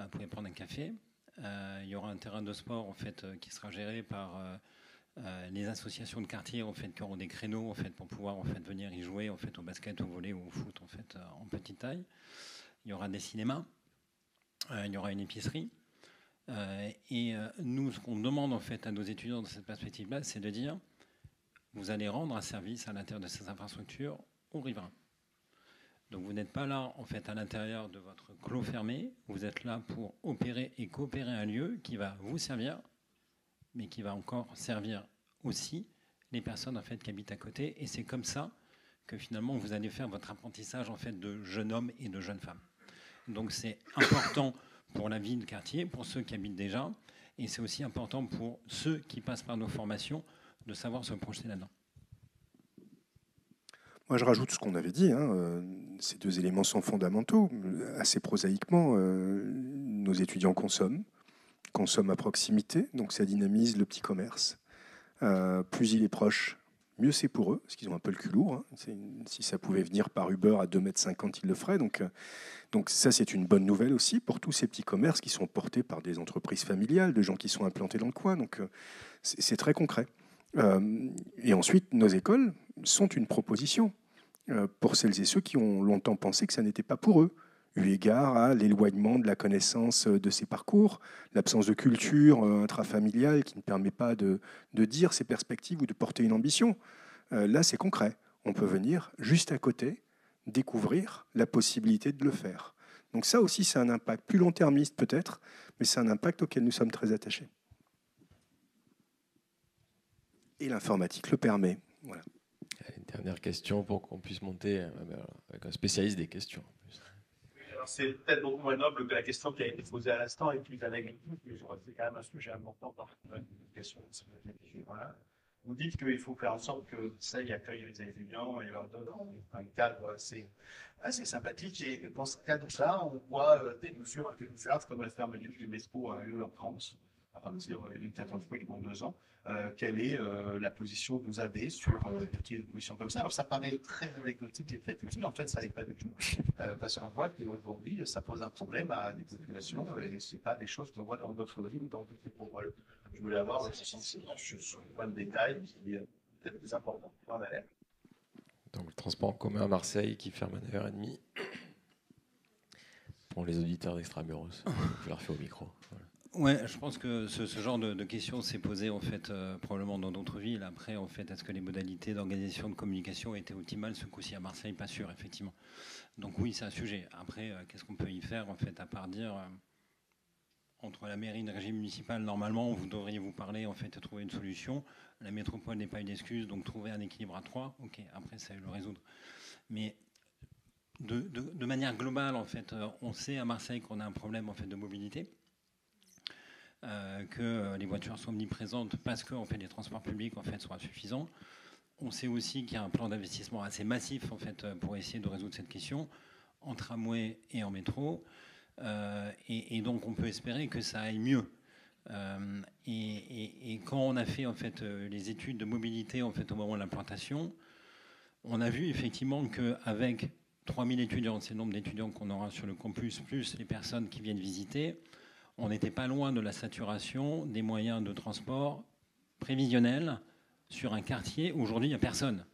euh, vous pouvez prendre un café. il y aura un terrain de sport en fait qui sera géré par les associations de quartier en fait qui auront des créneaux en fait pour pouvoir en fait venir y jouer en fait au basket, au volley ou au foot en fait en petite taille. Il y aura des cinémas, il y aura une épicerie. Euh, et euh, nous, ce qu'on demande en fait à nos étudiants dans cette perspective-là, c'est de dire vous allez rendre un service à l'intérieur de ces infrastructures aux riverains. Donc vous n'êtes pas là en fait à l'intérieur de votre clos fermé, vous êtes là pour opérer et coopérer un lieu qui va vous servir, mais qui va encore servir aussi les personnes en fait qui habitent à côté. Et c'est comme ça que finalement vous allez faire votre apprentissage en fait de jeune homme et de jeune femme. Donc c'est important pour la vie de quartier, pour ceux qui habitent déjà, et c'est aussi important pour ceux qui passent par nos formations de savoir se projeter là-dedans. Moi, je rajoute ce qu'on avait dit. Hein, euh, ces deux éléments sont fondamentaux. Assez prosaïquement, euh, nos étudiants consomment, consomment à proximité, donc ça dynamise le petit commerce. Euh, plus il est proche, mieux c'est pour eux, parce qu'ils ont un peu le cul lourd. Hein. Si ça pouvait venir par Uber à 2,50 m, ils le feraient. Donc, euh, donc ça, c'est une bonne nouvelle aussi pour tous ces petits commerces qui sont portés par des entreprises familiales, de gens qui sont implantés dans le coin. Donc euh, c'est très concret. Euh, et ensuite, nos écoles sont une proposition pour celles et ceux qui ont longtemps pensé que ça n'était pas pour eux eu égard à l'éloignement de la connaissance de ces parcours, l'absence de culture euh, intrafamiliale qui ne permet pas de, dire ses perspectives ou de porter une ambition. Euh, là, c'est concret. On peut venir juste à côté, découvrir la possibilité de le faire. Donc ça aussi, c'est un impact plus long-termiste peut-être, mais c'est un impact auquel nous sommes très attachés. Et l'informatique le permet. Voilà. Une dernière question pour qu'on puisse monter euh, avec un spécialiste des questions c'est peut-être beaucoup moins noble que la question qui a été posée à l'instant et plus anecdotique, mais c'est quand même un sujet important par une question. Voilà. Vous dites qu'il faut faire en sorte que ça y accueille les étudiants et leur donne un cadre assez, sympathique. Et dans ce cadre-là, on voit euh, des mesures un peu bizarres comme la fermeture du métro à 1h30 à partir d'une certaine fois dans deux ans. Euh, quelle est euh, la position que vous avez sur euh, des positions comme ça. Alors ça paraît très anecdotique et très utile, en fait ça n'est pas du tout. parce qu'on voit qu'aujourd'hui ça pose un problème à des populations et ce pas des choses qu'on voit dans d'autres villes, dans d'autres métropoles. Je voulais avoir sur un point de détail qui est peut-être plus important Donc le transport en commun à Marseille qui ferme à 9h30 pour les auditeurs d'Extramuros. Je leur fais au micro. Ouais, je pense que ce, genre de, questions s'est posé en fait euh, probablement dans d'autres villes. Après, en fait, est-ce que les modalités d'organisation de communication étaient optimales ce coup-ci à Marseille? Pas sûr, effectivement. Donc oui, c'est un sujet. Après, euh, qu'est-ce qu'on peut y faire en fait à part dire euh, entre la mairie et le régime municipal, normalement, vous devriez vous parler, en fait, et trouver une solution. La métropole n'est pas une excuse, donc trouver un équilibre à trois, ok, après, ça le résoudre. Mais de, manière globale, en fait, on sait à Marseille qu'on a un problème en fait, de mobilité. Euh, que les voitures sont omniprésentes parce que fait, les transports publics en fait, sont insuffisants. On sait aussi qu'il y a un plan d'investissement assez massif en fait, pour essayer de résoudre cette question en tramway et en métro. Euh, et, donc on peut espérer que ça aille mieux. et, et, quand on a fait en fait, les études de mobilité en fait, au moment de l'implantation, on a vu effectivement qu'avec 3000 étudiants, c'est le nombre d'étudiants qu'on aura sur le campus, plus les personnes qui viennent visiter, on n'était pas loin de la saturation des moyens de transport prévisionnels sur un quartier où aujourd'hui il n'y a personne.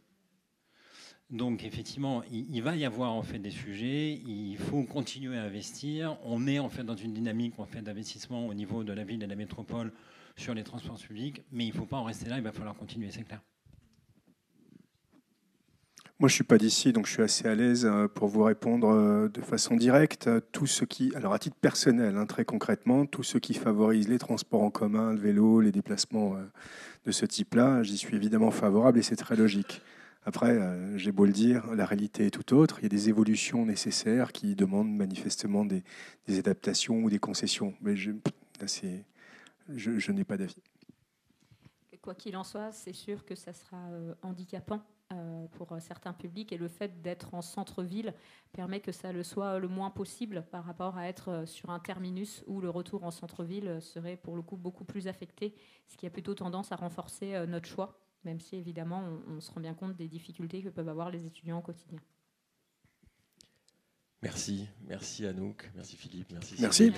Donc effectivement, il, va y avoir en fait des sujets, il faut continuer à investir. On est en fait dans une dynamique en fait d'investissement au niveau de la ville et de la métropole sur les transports publics, mais il ne faut pas en rester là, il va falloir continuer, c'est clair. Moi, je suis pas d'ici, donc je suis assez à l'aise euh, pour vous répondre euh, de façon directe. Tout ce qui, alors à titre personnel, hein, très concrètement, tout ce qui favorise les transports en commun, le vélo, les déplacements euh, de ce type-là, j'y suis évidemment favorable et c'est très logique. Après, j'ai beau le dire, la réalité est tout autre. Il y a des évolutions nécessaires qui demandent manifestement des, adaptations ou des concessions. Mais je, je n'ai pas d'avis. Quoi qu'il en soit, c'est sûr que ça sera handicapant pour certains publics et le fait d'être en centre-ville permet que ça le soit le moins possible par rapport à être euh, sur un terminus où le retour en centre-ville serait pour le coup beaucoup plus affecté, ce qui a plutôt tendance à renforcer euh, notre choix, même si évidemment on, se rend bien compte des difficultés que peuvent avoir les étudiants au quotidien. Merci, merci Anouk, merci Philippe, merci. Merci.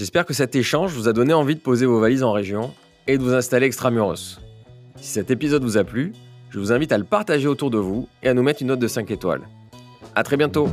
J'espère que cet échange vous a donné envie de poser vos valises en région et de vous installer extramuros. Si cet épisode vous a plu, je vous invite à le partager autour de vous et à nous mettre une note de 5 étoiles. A très bientôt